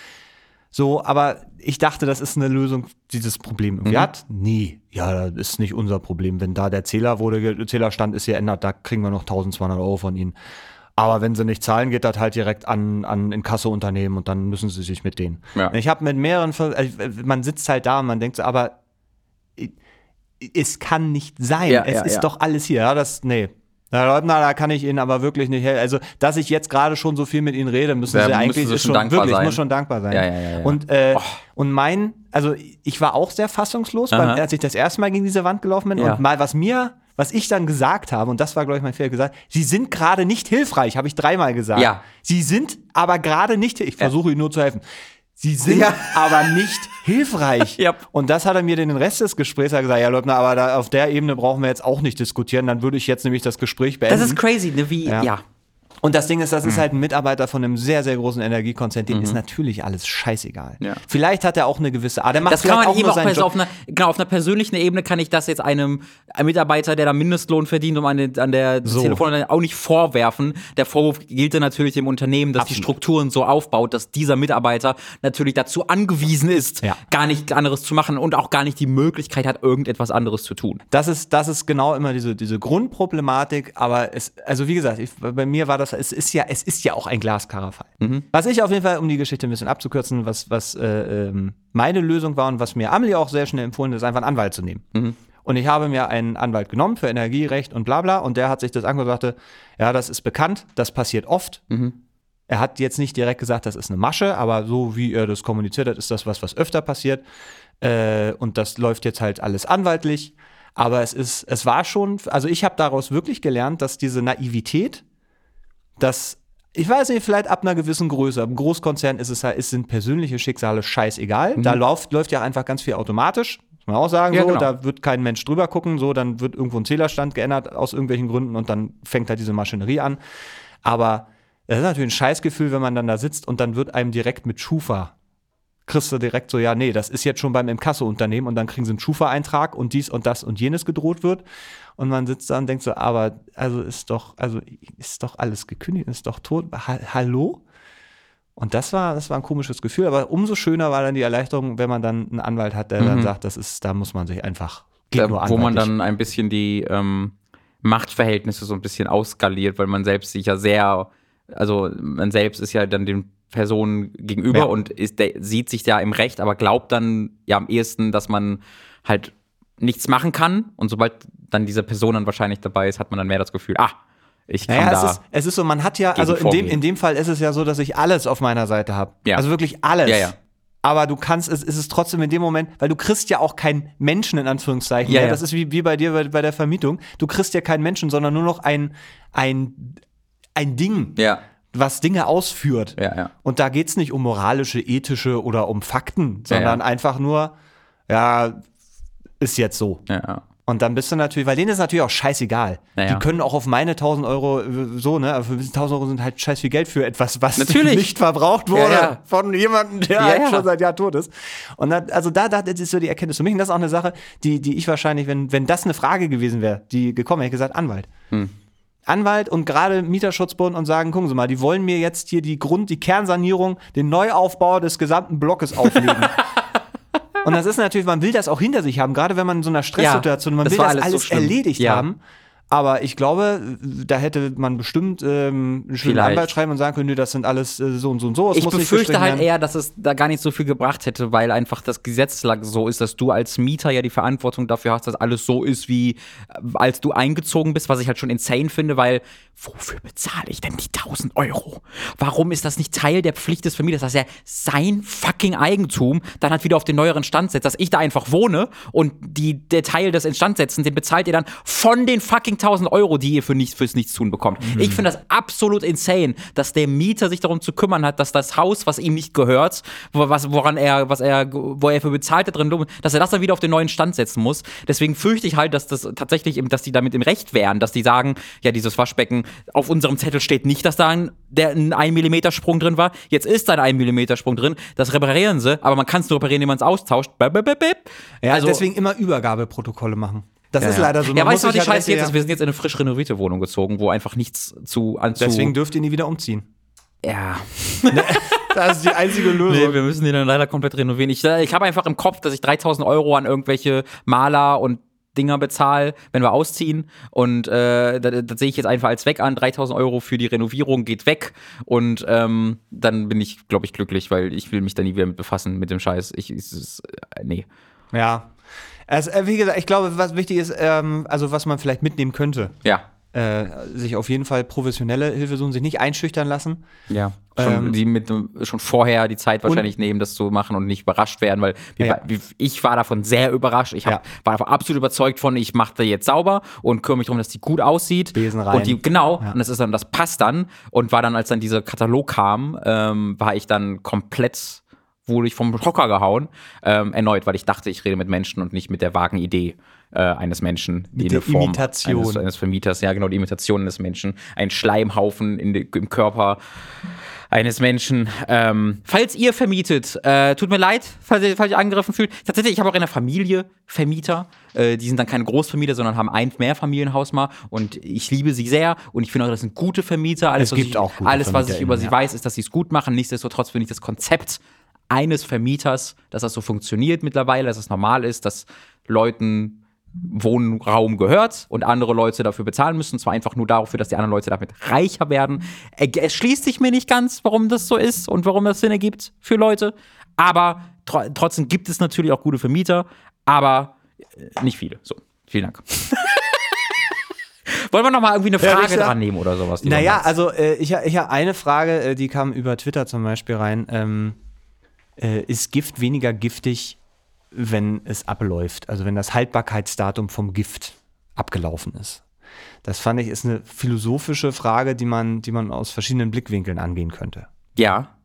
So, aber ich dachte, das ist eine Lösung, die dieses Problem irgendwie Mhm. hat. Nee, ja, das ist nicht unser Problem. Wenn da der Zähler wurde, der Zählerstand ist geändert, da kriegen wir noch 1200 Euro von ihnen. Aber wenn sie nicht zahlen, geht das halt direkt an, an Inkassounternehmen und dann müssen sie sich mit denen. Ja. Ich habe mit mehreren, also man sitzt halt da und man denkt so, aber es kann nicht sein. Ja, es ja, ist ja. doch alles hier. Ja, das, nee. Herr Leutner, da kann ich Ihnen aber wirklich nicht helfen. Also, dass ich jetzt gerade schon so viel mit Ihnen rede, müssen Sie müssen eigentlich Sie ist schon schon dankbar wirklich, sein. muss schon dankbar sein. Und, äh, und mein, also ich war auch sehr fassungslos, beim, als ich das erste Mal gegen diese Wand gelaufen bin. Und mal, was mir, was ich dann gesagt habe, und das war, glaube ich, mein Fehler, gesagt, Sie sind gerade nicht hilfreich, habe ich dreimal gesagt. Ja. Sie sind aber gerade nicht, ich versuche Ihnen nur zu helfen. Sie sind Ja. aber nicht hilfreich. Ja. Und das hat er mir den Rest des Gesprächs gesagt, ja Leutner, aber da, auf der Ebene brauchen wir jetzt auch nicht diskutieren, dann würde ich jetzt nämlich das Gespräch beenden. Das ist crazy, ne? Wie, Ja. ja. Und das Ding ist, das ist Mhm. halt ein Mitarbeiter von einem sehr, sehr großen Energiekonzern, dem ist natürlich alles scheißegal. Ja. Vielleicht hat er auch eine gewisse Art. Der macht Das kann man ihm auch seinen also Job. auf einer, genau, auf einer persönlichen Ebene kann ich das jetzt einem, einem Mitarbeiter, der da Mindestlohn verdient, um eine, an der So. Telefon auch nicht vorwerfen. Der Vorwurf gilt dann natürlich dem Unternehmen, dass die Absolut. Strukturen so aufbaut, dass dieser Mitarbeiter natürlich dazu angewiesen ist, Ja. gar nichts anderes zu machen und auch gar nicht die Möglichkeit hat, irgendetwas anderes zu tun. Das ist, das ist genau immer diese, diese Grundproblematik, aber es, also wie gesagt, ich, bei mir war das, es ist ja, es ist ja auch ein glasklarer Fall. Mhm. Was ich auf jeden Fall, um die Geschichte ein bisschen abzukürzen, was, was äh, ähm, meine Lösung war und was mir Amelie auch sehr schnell empfohlen hat, ist einfach einen Anwalt zu nehmen. Mhm. Und ich habe mir einen Anwalt genommen für Energierecht und bla bla und der hat sich das und sagte, ja, das ist bekannt, das passiert oft. Mhm. Er hat jetzt nicht direkt gesagt, das ist eine Masche, aber so wie er das kommuniziert hat, ist das was, was öfter passiert. Äh, und das läuft jetzt halt alles anwaltlich. Aber es ist, es war schon, also ich habe daraus wirklich gelernt, dass diese Naivität, dass, ich weiß nicht, vielleicht ab einer gewissen Größe, im Großkonzern ist es halt, es sind persönliche Schicksale scheißegal. Da läuft, läuft ja einfach ganz viel automatisch. Muss man auch sagen, Ja, so, genau. da wird kein Mensch drüber gucken, so, dann wird irgendwo ein Zählerstand geändert aus irgendwelchen Gründen und dann fängt halt diese Maschinerie an. Aber das ist natürlich ein Scheißgefühl, wenn man dann da sitzt und dann wird einem direkt mit Schufa kriegst du direkt so, ja, nee, das ist jetzt schon beim Inkasso-Unternehmen und dann kriegen sie einen Schufa-Eintrag und dies und das und jenes gedroht wird. Und man sitzt da und denkt so, aber also ist doch, also ist doch alles gekündigt, ist doch tot. Ha Hallo? Und das war, das war ein komisches Gefühl, aber umso schöner war dann die Erleichterung, wenn man dann einen Anwalt hat, der dann sagt, das ist, da muss man sich einfach, geht Da, nur wo man dann ein bisschen die ähm, Machtverhältnisse so ein bisschen ausskaliert, weil man selbst sich ja sehr, also man selbst ist ja dann dem Person gegenüber Ja. und ist, der sieht sich da im Recht, aber glaubt dann ja am ehesten, dass man halt nichts machen kann. Und sobald dann diese Person dann wahrscheinlich dabei ist, hat man dann mehr das Gefühl, ah, ich kann Naja, da. es ist, es ist so, man hat ja, also in dem, in dem Fall ist es ja so, dass ich alles auf meiner Seite habe. Ja. Also wirklich alles. Ja, ja. Aber du kannst, es ist es trotzdem in dem Moment, weil du kriegst ja auch keinen Menschen in Anführungszeichen. Ja. Das ist wie, wie bei dir bei, bei der Vermietung. Du kriegst ja keinen Menschen, sondern nur noch ein, ein, ein Ding, ja, was Dinge ausführt. ja, ja. Und da geht's nicht um moralische, ethische oder um Fakten, sondern ja. einfach nur, ja, ist jetzt so. Und dann bist du natürlich, weil denen ist natürlich auch scheißegal. Die können auch auf meine 1000 Euro äh, so, ne? Aber für 1000 Euro sind halt scheiß viel Geld für etwas, was Natürlich. nicht verbraucht wurde von jemandem, der halt schon seit Jahren tot ist. Und dann, also da, da das ist so die Erkenntnis für mich. Und das ist auch eine Sache, die, die ich wahrscheinlich, wenn, wenn das eine Frage gewesen wäre, die gekommen wäre, hätte ich gesagt, Anwalt. Hm. Anwalt und gerade Mieterschutzbund und sagen, gucken Sie mal, die wollen mir jetzt hier die Grund, die Kernsanierung, den Neuaufbau des gesamten Blockes auflegen. Und das ist natürlich, man will das auch hinter sich haben, gerade wenn man in so einer Stresssituation, man das will das alles alles, so erledigt Ja. haben. Aber ich glaube, da hätte man bestimmt ähm, einen schönen Vielleicht. Anwalt schreiben und sagen können, nö, das sind alles äh, so und so und so. es Ich befürchte halt werden. eher, dass es da gar nicht so viel gebracht hätte, weil einfach das Gesetz so ist, dass du als Mieter ja die Verantwortung dafür hast, dass alles so ist, wie äh, als du eingezogen bist, was ich halt schon insane finde, weil wofür bezahle ich denn die 1000 Euro? Warum ist das nicht Teil der Pflicht des Vermieters, dass er sein fucking Eigentum dann halt wieder auf den neueren Stand setzt, dass ich da einfach wohne und die, der Teil des Instandsetzens, den bezahlt ihr dann von den fucking 1000 Euro, die ihr für nichts, fürs Nichtstun bekommt. Ich finde das absolut insane, dass der Mieter sich darum zu kümmern hat, dass das Haus, was ihm nicht gehört, was, woran er, was er, wo er für bezahlt hat drin, dass er das dann wieder auf den neuen Stand setzen muss. Deswegen fürchte ich halt, dass das tatsächlich, im, dass die damit im Recht wären, dass die sagen, ja, dieses Waschbecken, auf unserem Zettel steht nicht, dass da ein, der, ein 1 mm Sprung drin war. Jetzt ist da ein 1 mm Sprung drin. Das reparieren sie, aber man kann es nur reparieren, indem man es austauscht. Ja, Also- deswegen immer Übergabeprotokolle machen. Das ist ja. leider so. Ja, Man weißt du, was die halt Scheiße jetzt ja- ist? Wir sind jetzt in eine frisch renovierte Wohnung gezogen, wo einfach nichts zu. An, zu Deswegen dürft ihr nie wieder umziehen. ja. Das ist die einzige Lösung. Nee, wir müssen die dann leider komplett renovieren. Ich, äh, ich habe einfach im Kopf, dass ich 3000 Euro an irgendwelche Maler und Dinger bezahle, wenn wir ausziehen. Und äh, das, das sehe ich jetzt einfach als weg an. 3000 Euro für die Renovierung geht weg. Und ähm, dann bin ich, glaube ich, glücklich, weil ich will mich da nie wieder mit befassen mit dem Scheiß. Ich, ist, äh, nee. Ja. Also, wie gesagt, ich glaube, was wichtig ist, ähm, also was man vielleicht mitnehmen könnte, Ja. äh, sich auf jeden Fall professionelle Hilfe suchen, sich nicht einschüchtern lassen. Ja, schon, Ähm, die mit, schon vorher die Zeit wahrscheinlich nehmen, das zu machen und nicht überrascht werden, weil wir, Ja. ich war davon sehr überrascht. Ich hab, Ja. war davon absolut überzeugt von, ich mache da jetzt sauber und kümmere mich darum, dass die gut aussieht. Besen rein. Und die, genau, und das ist dann, das passt dann. Und war dann, als dann dieser Katalog kam, ähm, war ich dann komplett wurde ich vom Hocker gehauen, ähm, erneut, weil ich dachte, ich rede mit Menschen und nicht mit der vagen Idee äh, eines Menschen. die der eine Form Imitation. Eines, eines Vermieters, ja genau, die Imitation eines Menschen. Ein Schleimhaufen de, im Körper eines Menschen. Ähm, falls ihr vermietet, äh, tut mir leid, falls ihr, falls ihr angegriffen fühlt. Tatsächlich, ich habe auch in der Familie Vermieter. Äh, die sind dann keine Großvermieter, sondern haben ein Mehrfamilienhaus mal. Und ich liebe sie sehr. Und ich finde auch, das sind gute Vermieter. Alles, Es was gibt ich, auch gute Alles, was ich über sie ja. weiß, ist, dass sie es gut machen. Nichtsdestotrotz finde ich das Konzept eines Vermieters, dass das so funktioniert mittlerweile, dass es normal ist, dass Leuten Wohnraum gehört und andere Leute dafür bezahlen müssen. Und zwar einfach nur dafür, dass die anderen Leute damit reicher werden. Es schließt sich mir nicht ganz, warum das so ist und warum das Sinn ergibt für Leute. Aber tro trotzdem gibt es natürlich auch gute Vermieter, aber äh, nicht viele. So, vielen Dank. Wollen wir noch mal irgendwie eine Ja, Frage Richter. dran nehmen oder sowas? Naja, also äh, ich, ich habe eine Frage, äh, die kam über Twitter zum Beispiel rein. Ähm, äh, ist Gift weniger giftig, wenn es abläuft? Also wenn das Haltbarkeitsdatum vom Gift abgelaufen ist? Das fand ich ist eine philosophische Frage, die man, die man aus verschiedenen Blickwinkeln angehen könnte. ja.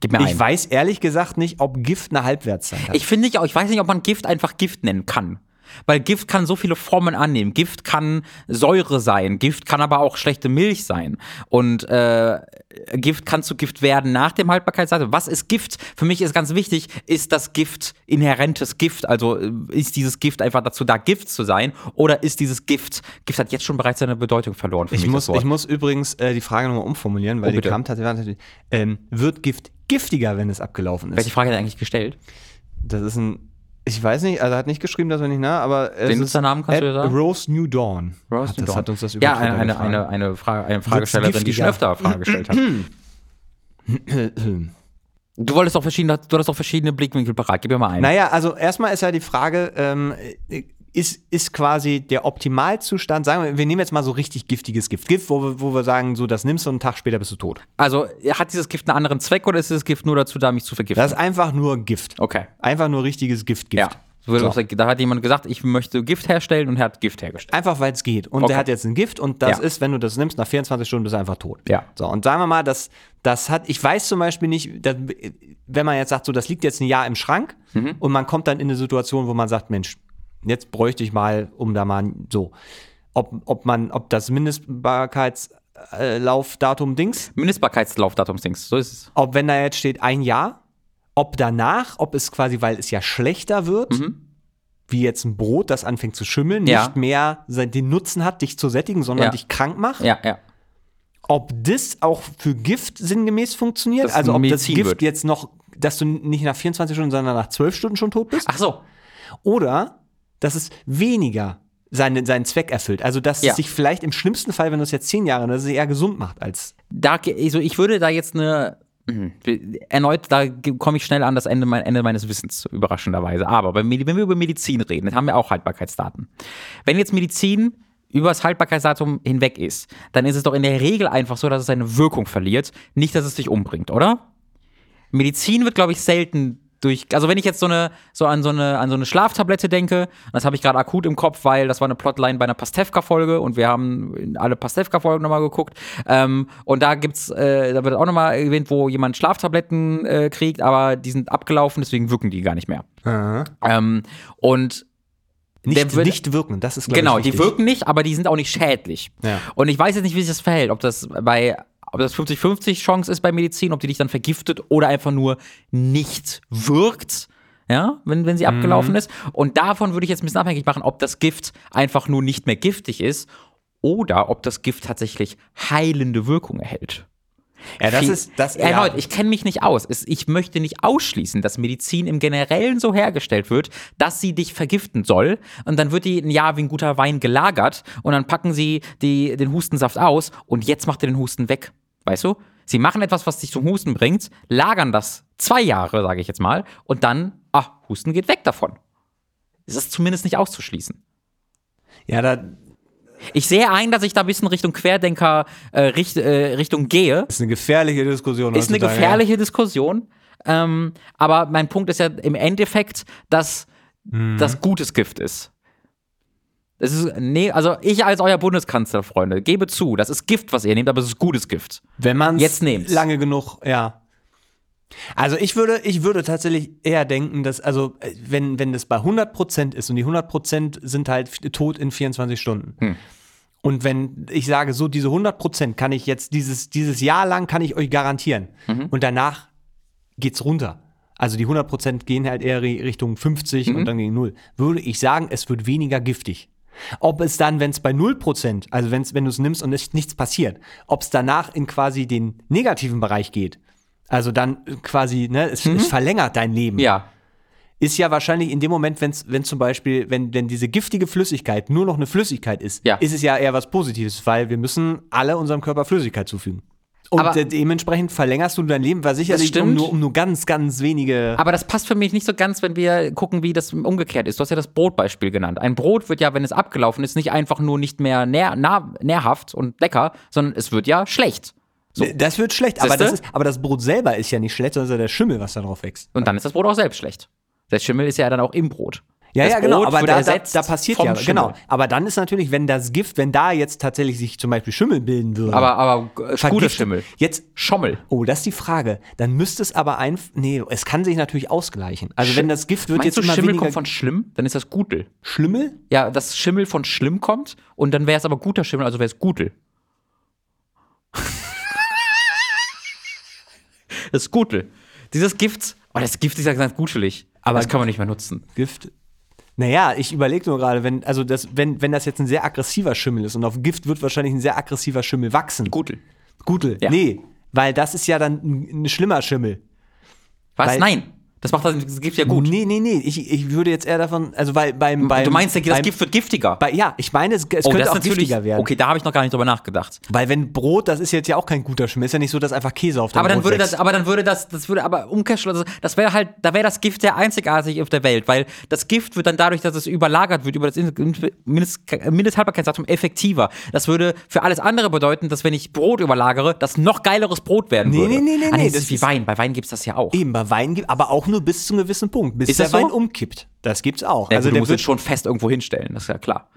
Gib mir Ich einen. weiß ehrlich gesagt nicht, ob Gift eine Halbwertszeit hat. Ich finde nicht auch, ich weiß nicht, ob man Gift einfach Gift nennen kann. Weil Gift kann so viele Formen annehmen. Gift kann Säure sein, Gift kann aber auch schlechte Milch sein. Und äh, Gift kann zu Gift werden nach dem Haltbarkeitsdatum. Was ist Gift? Für mich ist ganz wichtig, ist das Gift inhärentes Gift? Also äh, ist dieses Gift einfach dazu da, Gift zu sein? Oder ist dieses Gift, Gift hat jetzt schon bereits seine Bedeutung verloren für Ich mich, muss, ich muss übrigens äh, die Frage nochmal umformulieren, weil Oh, die kam tatsächlich. Ähm, wird Gift giftiger, wenn es abgelaufen ist? Welche Frage hat er eigentlich gestellt? Das ist ein. Ich weiß nicht, also er hat nicht geschrieben, dass wir nicht nah, aber es Den ist Nutzernamen kannst du ja sagen? Rose New Dawn. Rose hat, New das Dawn. hat uns das über Ja, eine, eine, eine, eine, Frage, eine Fragestellerin, die schon öfter Fragen gestellt hat. Du wolltest doch verschiedene, du hattest doch verschiedene Blickwinkel parat. Gib mir mal einen. Naja, also erstmal ist ja die Frage, ähm, ist, ist quasi der Optimalzustand, sagen wir, wir nehmen jetzt mal so richtig giftiges Gift. Gift, wo wir, wo wir sagen, so, das nimmst du und einen Tag später bist du tot. Also hat dieses Gift einen anderen Zweck oder ist dieses Gift nur dazu da, mich zu vergiften? Das ist einfach nur Gift. okay. Einfach nur richtiges Gift, Gift. Ja. So Da hat jemand gesagt, ich möchte Gift herstellen und er hat Gift hergestellt. Einfach weil es geht. Und Okay. der hat jetzt ein Gift und das Ja. ist, wenn du das nimmst, nach 24 Stunden bist du einfach tot. Ja. So, und sagen wir mal, das, das hat, ich weiß zum Beispiel nicht, dass, wenn man jetzt sagt, so, das liegt jetzt ein Jahr im Schrank Mhm. und man kommt dann in eine Situation, wo man sagt, Mensch, jetzt bräuchte ich mal, um da mal so, ob, ob man, ob das Mindestbarkeitslaufdatum Dings, Mindestbarkeitslaufdatumsdings, so ist es. ob wenn da jetzt steht ein Jahr, ob danach, ob es quasi, weil es ja schlechter wird, wie jetzt ein Brot, das anfängt zu schimmeln, Mhm. Ja. nicht mehr den Nutzen hat, dich zu sättigen, sondern Ja. dich krank macht. Ja, ja. Ob das auch für Gift sinngemäß funktioniert, Dass also ob das Gift wird. jetzt noch, dass du nicht nach 24 Stunden, sondern nach 12 Stunden schon tot bist, Ach so. oder dass es weniger seinen, seinen Zweck erfüllt. Also, dass Ja. es sich vielleicht im schlimmsten Fall, wenn du es jetzt 10 Jahre, dass es eher gesund macht als. Da, also ich würde da jetzt eine. Mhm. Erneut, da komme ich schnell an das Ende, mein, Ende meines Wissens, überraschenderweise. Aber wenn, wir- wenn wir über Medizin reden, dann haben wir auch Haltbarkeitsdaten. Wenn jetzt Medizin über das Haltbarkeitsdatum hinweg ist, dann ist es doch in der Regel einfach so, dass es seine Wirkung verliert, nicht, dass es dich umbringt, oder? Medizin wird, glaube ich, selten durch. Also wenn ich jetzt so eine, so an so eine, an so eine Schlaftablette denke, das habe ich gerade akut im Kopf, weil das war eine Plotline bei einer Pastewka-Folge und wir haben alle Pastewka-Folgen nochmal geguckt. Ähm, und da gibt's, äh, da wird auch nochmal erwähnt, wo jemand Schlaftabletten äh, kriegt, aber die sind abgelaufen, deswegen wirken die gar nicht mehr. Ähm, und Nicht, würde- nicht wirken, das ist genau, ich, die wirken nicht, aber die sind auch nicht schädlich. Ja. Und ich weiß jetzt nicht, wie sich das verhält, ob das bei ob das 50-50 Chance ist bei Medizin, ob die dich dann vergiftet oder einfach nur nicht wirkt, ja, wenn, wenn sie Mhm. abgelaufen ist. Und davon würde ich jetzt ein bisschen abhängig machen, ob das Gift einfach nur nicht mehr giftig ist oder ob das Gift tatsächlich heilende Wirkung erhält. Ja, das Viel- ist, das, Erneut, ich kenne mich nicht aus. Es, ich möchte nicht ausschließen, dass Medizin im Generellen so hergestellt wird, dass sie dich vergiften soll. Und dann wird die ein Jahr wie ein guter Wein gelagert und dann packen sie die, den Hustensaft aus und jetzt macht ihr den Husten weg. Weißt du? Sie machen etwas, was dich zum Husten bringt, lagern das zwei Jahre, sage ich jetzt mal, und dann, ah, Husten geht weg davon. Es ist zumindest nicht auszuschließen. ja, da Ich sehe ein, dass ich da ein bisschen Richtung Querdenker äh, Richt, äh, Richtung gehe. ist eine gefährliche Diskussion. ist eine gefährliche Diskussion. Ähm, aber mein Punkt ist ja im Endeffekt, dass Mhm. das gutes Gift ist. Das ist, nee, also ich als euer Bundeskanzler, Freunde, gebe zu, das ist Gift, was ihr nehmt, aber es ist gutes Gift. Wenn man Jetzt nehmt's. lange genug, ja. Also ich würde, ich würde tatsächlich eher denken, dass, also äh, wenn, wenn das bei 100% ist und die 100% sind halt tot in 24 Stunden. Hm. Und wenn ich sage, so diese 100% kann ich jetzt dieses, dieses Jahr lang kann ich euch garantieren. Mhm. Und danach geht's runter. Also die 100% gehen halt eher ri- Richtung 50 Mhm. und dann gegen 0. Würde ich sagen, es wird weniger giftig. Ob es dann, wenn es bei 0%, also wenn's, wenn du es nimmst und es nichts passiert, ob es danach in quasi den negativen Bereich geht, also dann äh, quasi, ne, es, es verlängert dein Leben, Mhm. Ja. ist ja wahrscheinlich in dem Moment, wenn's, wenn zum Beispiel, wenn, wenn diese giftige Flüssigkeit nur noch eine Flüssigkeit ist, Ja. ist es ja eher was Positives, weil wir müssen alle unserem Körper Flüssigkeit zufügen. Und Aber- de dementsprechend verlängerst du dein Leben, weil sicherlich um nur, um nur ganz, ganz wenige. Aber das passt für mich nicht so ganz, wenn wir gucken, wie das umgekehrt ist. Du hast ja das Brotbeispiel genannt. Ein Brot wird ja, wenn es abgelaufen ist, nicht einfach nur nicht mehr nähr, nah, nährhaft und lecker, sondern es wird ja schlecht. So. Das wird schlecht, aber das, ist, aber das Brot selber ist ja nicht schlecht, sondern es ist ja der Schimmel, was da drauf wächst. Und dann ist das Brot auch selbst schlecht. Der Schimmel ist ja dann auch im Brot. Ja, ja, genau, Brot aber da, da, da passiert ja, Schimmel. genau. Aber dann ist natürlich, wenn das Gift, wenn da jetzt tatsächlich sich zum Beispiel Schimmel bilden würde. Aber, aber äh, guter Schimmel. Jetzt, Schommel. oh, das ist die Frage. Dann müsste es aber einfach, nee, es kann sich natürlich ausgleichen. Also wenn das Gift wird Meinst jetzt du, immer Schimmel weniger kommt von schlimm? Dann ist das Gutel. Schlimmel? Ja, dass Schimmel von schlimm kommt und dann wäre es aber guter Schimmel, also wäre es Gutel. das ist Gutel. Dieses Gift, oh, das Gift ist ja ganz gutelig. Aber- das kann man nicht mehr nutzen. Gift. Naja, ich überlege nur gerade, wenn, also das, wenn, wenn das jetzt ein sehr aggressiver Schimmel ist und auf Gift wird wahrscheinlich ein sehr aggressiver Schimmel wachsen. Gutel. Gutel. Ja. Nee, weil das ist ja dann ein, ein schlimmer Schimmel. Was? Weil- Nein. Das macht das Gift ja gut. Nee, nee, nee. Ich, ich würde jetzt eher davon, also weil beim, beim du meinst, das beim, Gift wird giftiger. Bei, ja, ich meine, es, es oh, könnte auch giftiger werden. Okay, da habe ich noch gar nicht drüber nachgedacht. Weil wenn Brot, das ist jetzt ja auch kein guter Schmier, ist ja nicht so, dass einfach Käse auf dem Aber dann Brot würde wächst. das, aber dann würde das, das würde aber Umkehrschluss, also das wäre halt, da wäre das Gift sehr einzigartig auf der Welt, weil das Gift wird dann dadurch, dass es überlagert wird über das Mindest, Mindesthaltbarkeitsdatum effektiver. Das würde für alles andere bedeuten, dass wenn ich Brot überlagere, das noch geileres Brot werden Nee, würde. nee, nee, nee, ah, nee, das, das ist wie Wein. Bei Wein gibt es das ja auch. Eben, bei Wein gibt aber auch nur bis zu einem gewissen Punkt, bis Ist der so? Wein umkippt. Das gibt's auch. Ja, also gut, du der musst wird es schon fest irgendwo hinstellen, das ist ja klar.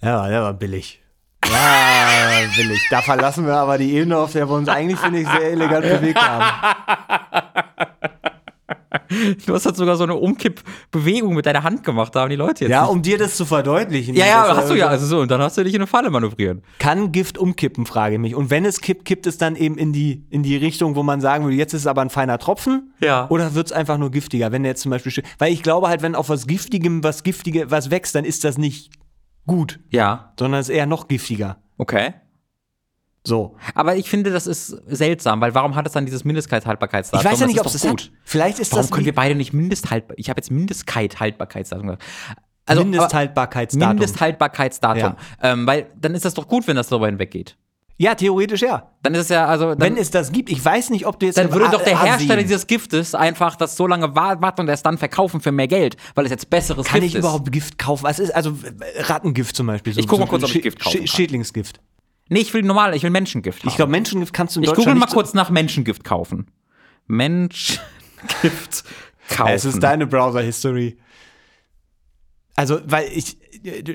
Ja, der war billig. Ja, billig. Da verlassen wir aber die Ebene, auf der wir uns eigentlich, finde ich, sehr elegant bewegt haben. Du hast halt sogar so eine Umkippbewegung mit deiner Hand gemacht, da haben die Leute jetzt. Ja, um dir das zu verdeutlichen. ja, ja, hast du äh, ja. Also so, und dann hast du dich in eine Falle manövrieren. Kann Gift umkippen, frage ich mich. Und wenn es kippt, kippt es dann eben in die, in die Richtung, wo man sagen würde, jetzt ist es aber ein feiner Tropfen? Ja. Oder wird es einfach nur giftiger? Wenn der jetzt zum Beispiel, weil ich glaube halt, wenn auf was Giftigem was Giftige, was wächst, dann ist das nicht gut, Ja, sondern es ist eher noch giftiger. okay. So. Aber ich finde, das ist seltsam, weil warum hat es dann dieses Mindesthaltbarkeitsdatum? Ich weiß ja nicht, ob es ist das doch hat. Vielleicht ist Warum das können wie wir beide nicht Mindesthaltbar? Ich habe jetzt Mindesthaltbarkeitsdatum gesagt. Also, Mindesthaltbarkeitsdatum. Mindesthaltbarkeitsdatum. Ähm, weil dann ist das doch gut, wenn das darüber hinweggeht. ja, theoretisch ja. Dann ist es ja, also. Dann, Wenn es das gibt, ich weiß nicht, ob du jetzt. dann würde doch der Asien- Hersteller dieses Giftes einfach das so lange wa- warten und erst dann verkaufen für mehr Geld, weil es jetzt besseres Kann Gift ich ist. überhaupt Gift kaufen? Was ist, also Rattengift zum Beispiel. So, Ich guck mal kurz, ob ich Gift kaufen Schä- kann. Schädlingsgift. Nee, ich will normal, ich will Menschengift. Ich haben. glaube, Menschengift kannst du in Ich Deutschland google mal kurz nach Menschengift kaufen. Menschengift kaufen. Es ist deine Browser-History. Also, weil ich.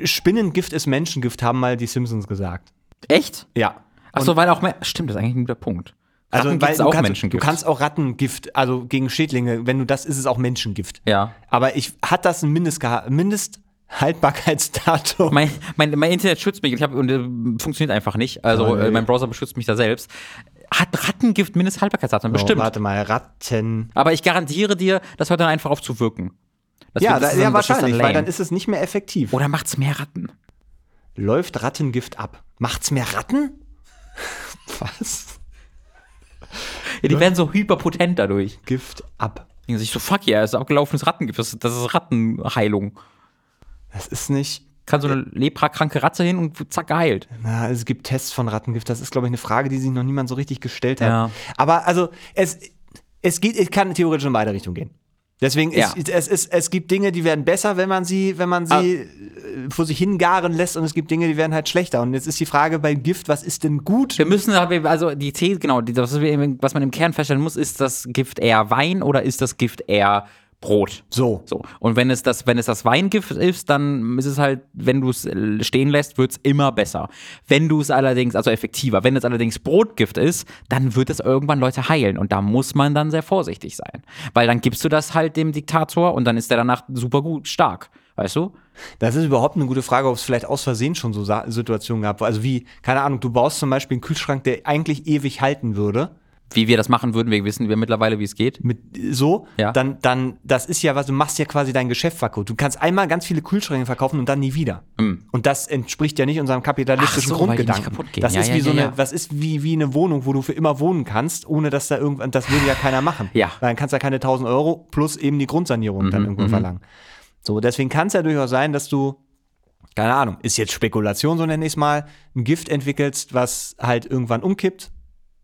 Spinnengift ist Menschengift, haben mal die Simpsons gesagt. Echt? Ja. Achso, weil auch. Stimmt, das ist eigentlich ein guter Punkt. Also, Ratten weil gibt's du auch kannst, du kannst auch Rattengift, also gegen Schädlinge, wenn du das ist, es auch Menschengift. Ja. Aber ich, hat das ein Mindestgeha- Mindesthaltbarkeitsdatum? Mein, mein, mein Internet schützt mich ich hab, und äh, funktioniert einfach nicht. Also Oh, äh, mein Browser beschützt mich da selbst. Hat Rattengift Mindesthaltbarkeitsdatum? Bestimmt. Oh, warte mal, Ratten. Aber ich garantiere dir, das hört dann einfach auf zu wirken. Das Ja, da, ja dann- das ist dann wahrscheinlich, weil dann ist es nicht mehr effektiv. Oder macht's mehr Ratten? Läuft Rattengift ab. Macht's mehr Ratten? Was? Ja, die werden so hyperpotent dadurch. Gift ab. Denken sich so, fuck yeah, das ist abgelaufenes Rattengift. Das ist Rattenheilung. Das ist nicht. Kann so eine leprakranke Ratze hin und zack, geheilt. Na, es gibt Tests von Rattengift. Das ist, glaube ich, eine Frage, die sich noch niemand so richtig gestellt hat. Ja. Aber also, es, es geht, es kann theoretisch in beide Richtungen gehen. Deswegen Ja. ist, es, ist, es gibt Dinge, die werden besser, wenn man sie, wenn man sie Ah. äh, vor sich hingaren lässt, und es gibt Dinge, die werden halt schlechter. Und jetzt ist die Frage beim Gift, was ist denn gut? Wir müssen, also die These, genau, was man im Kern feststellen muss, ist das Gift eher Wein oder ist das Gift eher Brot? So. So. Und wenn es das, wenn es das Weingift ist, dann ist es halt, wenn du es äh, stehen lässt, wird es immer besser. Wenn du es allerdings, also effektiver, wenn es allerdings Brotgift ist, dann wird es irgendwann Leute heilen. Und da muss man dann sehr vorsichtig sein. Weil dann gibst du das halt dem Diktator und dann ist der danach super gut stark. Weißt du? Das ist überhaupt eine gute Frage, ob es vielleicht aus Versehen schon so Sa Situationen gab. Also wie, keine Ahnung, du baust zum Beispiel einen Kühlschrank, der eigentlich ewig halten würde. Wie wir das machen würden, wir wissen wir mittlerweile, wie es geht. mit so, Ja. dann, dann, das ist ja was, du machst ja quasi dein Geschäft verkauft. Du kannst einmal ganz viele Kühlschränke verkaufen und dann nie wieder. Und das entspricht ja nicht unserem kapitalistischen Mm. So, Grundgedanken. Das Ja, ist ja, wie so eine, das ist wie, wie eine Wohnung, wo du für immer wohnen kannst, ohne dass da irgendwann, das würde ja keiner machen. Ja. Weil dann kannst du ja keine 1000 Euro plus eben die Grundsanierung Mhm, dann irgendwo verlangen. So, deswegen kann es ja durchaus sein, dass du, keine Ahnung, ist jetzt Spekulation, so nenne ich es mal, ein Gift entwickelst, was halt irgendwann umkippt.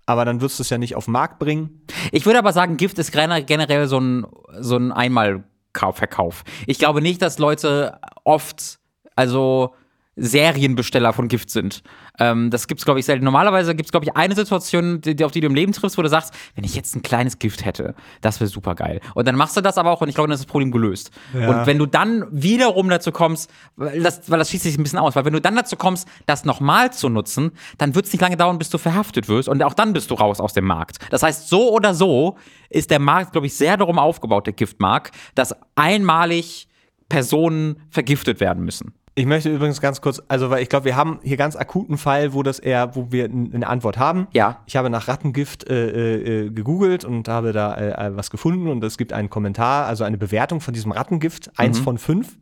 Aber dann wirst du es ja nicht auf den Markt bringen. Ich würde aber sagen, Gift ist gener- generell so ein, so ein Einmalverkauf. Ich glaube nicht, dass Leute oft, also Serienbesteller von Gift sind. Ähm, das gibt's, glaube ich, selten. Normalerweise gibt's, glaube ich, eine Situation, die, die- auf die du im Leben triffst, wo du sagst, wenn ich jetzt ein kleines Gift hätte, das wäre super geil. Und dann machst du das aber auch und ich glaube, dann ist das Problem gelöst. Und wenn du dann wiederum dazu kommst, weil das, weil das schließt sich ein bisschen aus, weil wenn du dann dazu kommst, das nochmal zu nutzen, dann wird es nicht lange dauern, bis du verhaftet wirst und auch dann bist du raus aus dem Markt. Das heißt, so oder so ist der Markt, glaube ich, sehr darum aufgebaut, der Giftmarkt, dass einmalig Personen vergiftet werden müssen. Ich möchte übrigens ganz kurz, also weil ich glaube, wir haben hier ganz akuten Fall, wo das eher, wo wir eine Antwort haben. Ja. Ich habe nach Rattengift äh, äh, gegoogelt und habe da äh, äh, was gefunden und es gibt einen Kommentar, also eine Bewertung von diesem Rattengift, eins Mhm. von fünf.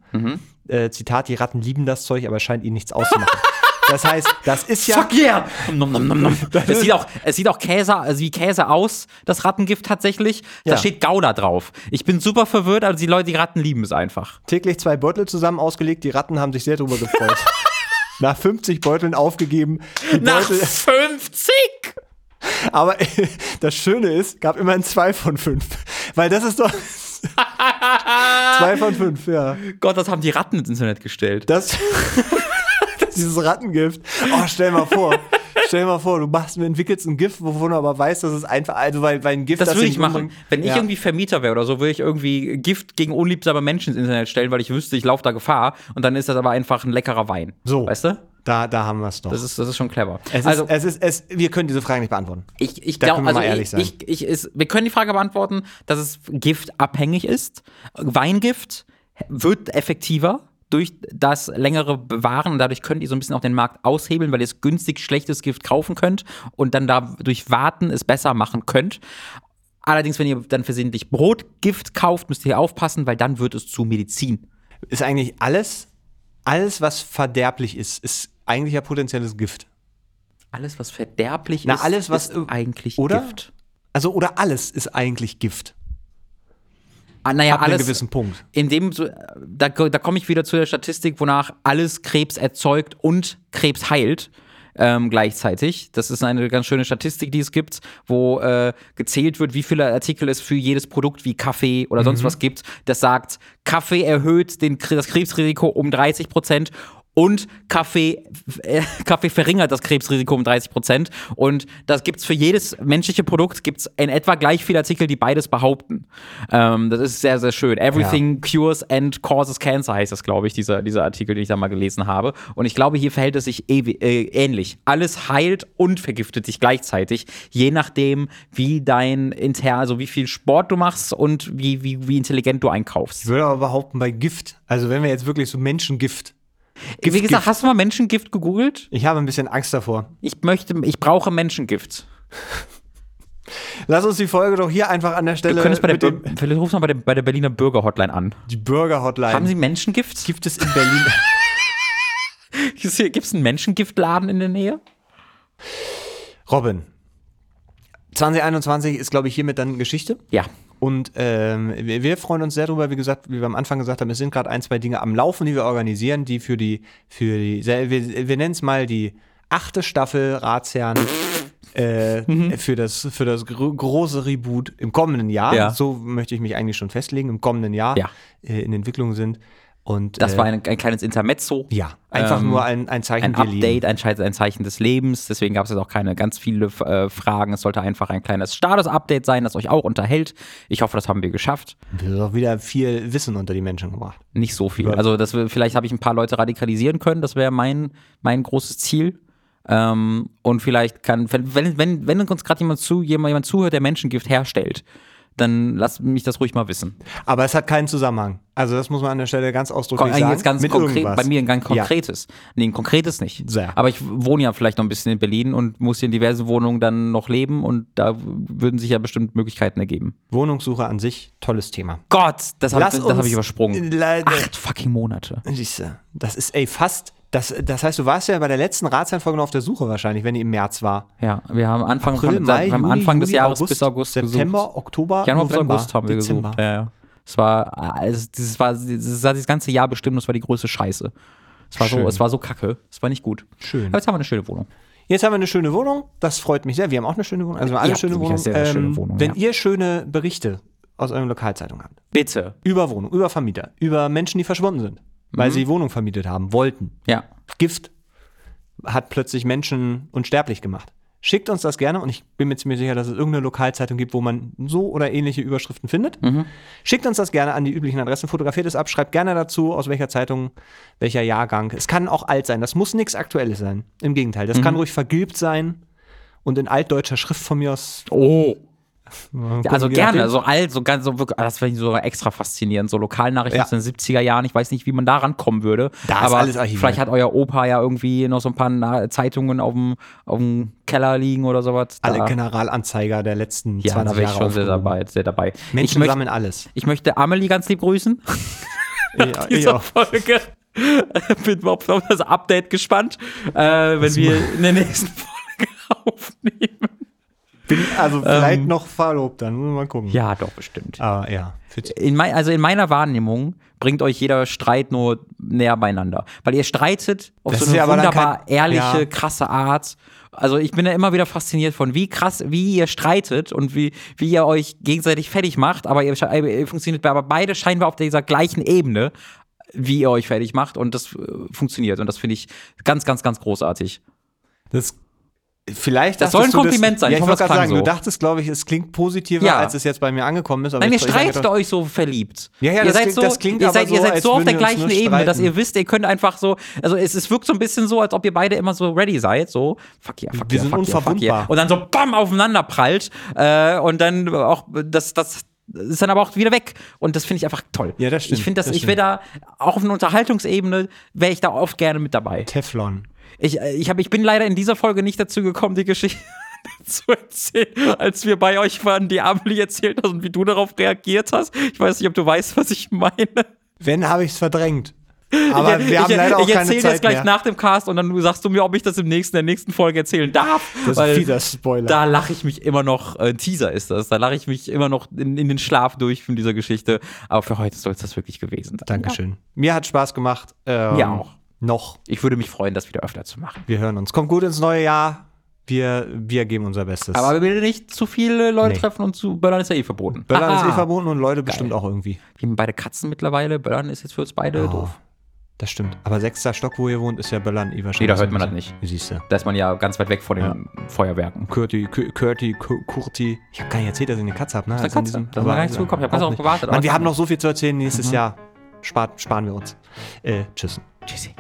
Äh, Zitat, die Ratten lieben das Zeug, aber es scheint ihnen nichts auszumachen. Das heißt, das ist ja. Fuck yeah! Nom, nom, nom, nom. Es sieht auch, es sieht auch Käse, also wie Käse aus, das Rattengift tatsächlich. Da Ja. steht Gouda drauf. Ich bin super verwirrt, also die Leute, die Ratten lieben es einfach. Täglich zwei Beutel zusammen ausgelegt. Die Ratten haben sich sehr drüber gefreut. Nach 50 Beuteln aufgegeben. Die Nach Beutel, 50! aber das Schöne ist, gab immerhin zwei von fünf. Weil das ist doch. zwei von fünf, ja. Gott, das haben die Ratten ins Internet gestellt. Das. dieses Rattengift. Oh, stell mal vor. Stell mal vor, du machst, du entwickelst ein Gift, wovon du aber weißt, dass es einfach, also weil, weil ein Gift Das würde dich ich machen. umbringt. Wenn ich Ja. irgendwie Vermieter wäre oder so, würde ich irgendwie Gift gegen unliebsame Menschen ins Internet stellen, weil ich wüsste, ich laufe da Gefahr. Und dann ist das aber einfach ein leckerer Wein. So. Weißt du? Da, da haben wir es doch. Das ist, das ist schon clever. es also, ist, es ist, es, wir können diese Frage nicht beantworten. ich, ich da glaube, können wir also mal ehrlich ich, sein. ich, ich ist, wir können die Frage beantworten, dass es giftabhängig ist. Weinggift wird effektiver durch das längere Bewahren und dadurch könnt ihr so ein bisschen auch den Markt aushebeln, weil ihr es günstig schlechtes Gift kaufen könnt und dann dadurch Warten es besser machen könnt. Allerdings, wenn ihr dann versehentlich Brotgift kauft, müsst ihr aufpassen, weil dann wird es zu Medizin. Ist eigentlich alles, alles, was verderblich ist, ist eigentlich ja potenzielles Gift. Alles, was verderblich Na, ist, alles, was ist eigentlich oder? Gift. Also, oder alles ist eigentlich Gift. Ah, naja, Ab einem gewissen Punkt. in dem, da, da komme ich wieder zu der Statistik, wonach alles Krebs erzeugt und Krebs heilt. Ähm, gleichzeitig. Das ist eine ganz schöne Statistik, die es gibt, wo äh, gezählt wird, wie viele Artikel es für jedes Produkt wie Kaffee oder Mhm. sonst was gibt. Das sagt, Kaffee erhöht den, das Krebsrisiko um 30 Prozent und Kaffee, äh, Kaffee verringert das Krebsrisiko um 30 Prozent. Und das gibt's für jedes menschliche Produkt gibt's in etwa gleich viele Artikel, die beides behaupten. Ähm, das ist sehr, sehr schön. Everything cures and causes cancer heißt das, glaube ich, dieser, dieser Artikel, den ich da mal gelesen habe. Und ich glaube, hier verhält es sich äh, ähnlich. Alles heilt und vergiftet sich gleichzeitig, je nachdem, wie dein intern, also wie viel Sport du machst und wie, wie, wie intelligent du einkaufst. Ich würde aber behaupten, bei Gift, also wenn wir jetzt wirklich so Menschengift. Wie gesagt, Gift. hast du mal Menschengift gegoogelt? Ich habe ein bisschen Angst davor. Ich möchte, ich brauche Menschengift. Lass uns die Folge doch hier einfach an der Stelle. Du könntest bei der, vielleicht rufst du mal bei der, bei der Berliner Bürger-Hotline an. die Bürger-Hotline. Haben Sie Menschengift? Gibt es in Berlin. Gibt es einen Menschengiftladen in der Nähe? Robin. 2021 ist, glaube ich, hiermit dann Geschichte. Ja. Und ähm, wir, freuen uns sehr darüber, wie gesagt, wie wir am Anfang gesagt haben, es sind gerade ein, zwei Dinge am Laufen, die wir organisieren, die für die, für die, wir, wir nennen es mal die achte Staffel Ratsherren äh, Mhm. für das, für das gro große Reboot im kommenden Jahr. Ja. So möchte ich mich eigentlich schon festlegen, im kommenden Jahr Ja. äh, in Entwicklung sind. Und Das äh, war ein, ein kleines Intermezzo. ja, einfach Ähm, nur ein, ein Zeichen Ein. Update, ein, ein Zeichen des Lebens. Deswegen gab es jetzt auch keine ganz viele äh, Fragen. Es sollte einfach ein kleines Status-Update sein, das euch auch unterhält. Ich hoffe, das haben wir geschafft. Wir haben auch wieder viel Wissen unter die Menschen gebracht. Nicht so viel. Also das, vielleicht habe ich ein paar Leute radikalisieren können. Das wäre mein, mein großes Ziel. Ähm, und vielleicht kann, wenn, wenn, wenn, wenn uns gerade jemand, zu, jemand, jemand zuhört, der Menschengift herstellt, dann lasst mich das ruhig mal wissen. Aber es hat keinen Zusammenhang. Also das muss man an der Stelle ganz ausdrücklich Kon- sagen. Jetzt ganz mit konkret, irgendwas. bei mir ein ganz Ja. konkretes. Nee, ein konkretes nicht. Sehr. Aber ich wohne ja vielleicht noch ein bisschen in Berlin und muss hier in diversen Wohnungen dann noch leben und da würden sich ja bestimmt Möglichkeiten ergeben. Wohnungssuche an sich, tolles Thema. Gott, das habe Lass das hab ich übersprungen. Acht fucking Monate. Siehste, Das ist, ey, fast. Das, das heißt, du warst ja bei der letzten Ratseinfolge noch auf der Suche wahrscheinlich, wenn die im März war. Ja, wir haben Anfang, April, von, Mai, wir haben Anfang des Juli, Jahres August, bis August September, gesucht. Oktober, Januar bis August haben wir Dezember. gesucht. Ja, ja. Es war, also, dieses war, dieses war das ganze Jahr bestimmt, das war die größte Scheiße. Es war, so, es war so kacke. Es war nicht gut. Schön. Aber jetzt haben wir eine schöne Wohnung. Jetzt haben wir eine schöne Wohnung. Das freut mich sehr. Wir haben auch eine schöne Wohnung. Also wir haben alle Ja, schöne wirklich Wohnung. eine sehr, sehr schöne Wohnung, wenn ja. ihr schöne Berichte aus eurer Lokalzeitung habt, Bitte. über Wohnung, über Vermieter, über Menschen, die verschwunden sind, weil Mhm. sie Wohnung vermietet haben, wollten, Ja. Gift hat plötzlich Menschen unsterblich gemacht. Schickt uns das gerne und ich bin mir ziemlich sicher, dass es irgendeine Lokalzeitung gibt, wo man so oder ähnliche Überschriften findet. Schickt uns das gerne an die üblichen Adressen, fotografiert es ab, schreibt gerne dazu, aus welcher Zeitung, welcher Jahrgang. Es kann auch alt sein, das muss nichts Aktuelles sein. Im Gegenteil, das kann ruhig vergilbt sein und in altdeutscher Schrift von mir aus. Oh. Ja, Also gerne, so alt, so ganz, so wirklich, das finde ich so extra faszinierend. So Lokalnachrichten Ja. aus den 70er Jahren, ich weiß nicht, wie man da rankommen würde. Da ist aber alles archiviert. vielleicht hat euer Opa ja irgendwie noch so ein paar Zeitungen auf dem, auf dem Keller liegen oder sowas. Da, Alle Generalanzeiger der letzten ja, 20 da wäre ich Jahre schon sehr dabei, sehr dabei. Menschen möchte, sammeln alles. ich möchte Amelie ganz lieb grüßen. Ja, Dieser. Folge. Bin auf das Update gespannt, äh, wenn wir in der nächsten Folge aufnehmen. Bin also vielleicht noch verlobt, dann mal gucken. Ja, doch, bestimmt. Aber ja. In mein, also in meiner Wahrnehmung bringt euch jeder Streit nur näher beieinander. Weil ihr streitet auf Das so eine ja wunderbar kein- ehrliche, ja. krasse Art. Also ich bin da immer wieder fasziniert von, wie krass, wie ihr streitet und wie, wie ihr euch gegenseitig fertig macht, aber ihr, ihr funktioniert aber beide scheinbar auf dieser gleichen Ebene, wie ihr euch fertig macht und das äh, funktioniert. Und das finde ich ganz, ganz, ganz großartig. Das, vielleicht Das soll ein Kompliment sein. Ja, Ich wollte gerade sagen, so. du dachtest, glaube ich, es klingt positiver, Ja. als es jetzt bei mir angekommen ist. Aber Nein, ihr streitet gedacht- euch so verliebt. Ja, ja, ihr das seid klingt- so, das klingt ihr aber seid, so, ihr seid so auf der gleichen Ebene, dass streiten. ihr wisst, ihr könnt einfach so, also es, es wirkt so ein bisschen so, als ob ihr beide immer so ready seid, so fuck yeah, fuck Wir yeah, sind fuck yeah, fuck yeah. unverwundbar. Und dann so bam aufeinander prallt äh, und dann auch das, das ist dann aber auch wieder weg und das finde ich einfach toll. Ja, das stimmt, Ich finde das, das ich wäre da auch auf einer Unterhaltungsebene wäre ich da oft gerne mit dabei. Teflon. Ich, äh, ich, hab, ich bin leider in dieser Folge nicht dazu gekommen, die Geschichte zu erzählen, als wir bei euch waren, die Amelie erzählt hast und wie du darauf reagiert hast. Ich weiß nicht, ob du weißt, was ich meine. Wenn, habe ich es verdrängt. Aber ich, wir haben ich, leider auch ich keine erzähle Zeit jetzt gleich mehr. nach dem Cast und dann sagst du mir, ob ich das im nächsten, der nächsten Folge erzählen darf. Das ist ein fieser Spoiler. da lache ich mich immer noch, äh, Teaser ist das, da lache ich mich immer noch in, in den Schlaf durch von dieser Geschichte. Aber für heute soll es das wirklich gewesen sein. Dankeschön. Mir hat Spaß gemacht. Ähm, Mir auch. Noch. Ich würde mich freuen, das wieder öfter zu machen. Wir hören uns. Kommt gut ins neue Jahr. Wir, wir geben unser Bestes. Aber wir will nicht zu viele Leute Nee. treffen und zu Böllern ist ja eh verboten. Böllern ist Haha. eh verboten und Leute bestimmt auch irgendwie. Wir haben beide Katzen mittlerweile. Böllern ist jetzt für uns beide doof. Das stimmt. Aber sechster Stock, wo ihr wohnt, ist ja Böllern eh wahrscheinlich. Nee, da hört man das bisschen- Siehst du. Da ist man ja ganz weit weg von den Feuerwerken. Kurti, Kurti, Ku- Kurti. Ich habe gar nicht erzählt, dass ich eine Katze habe. Ne? Also in Katze. Da sind wir gar nicht zugekommen. Ich hab ganz auch nicht. gewartet, aber Mann, wir haben nicht. noch so viel zu erzählen nächstes Jahr. Spart, sparen wir uns. Äh, tschüss. Tschüssi.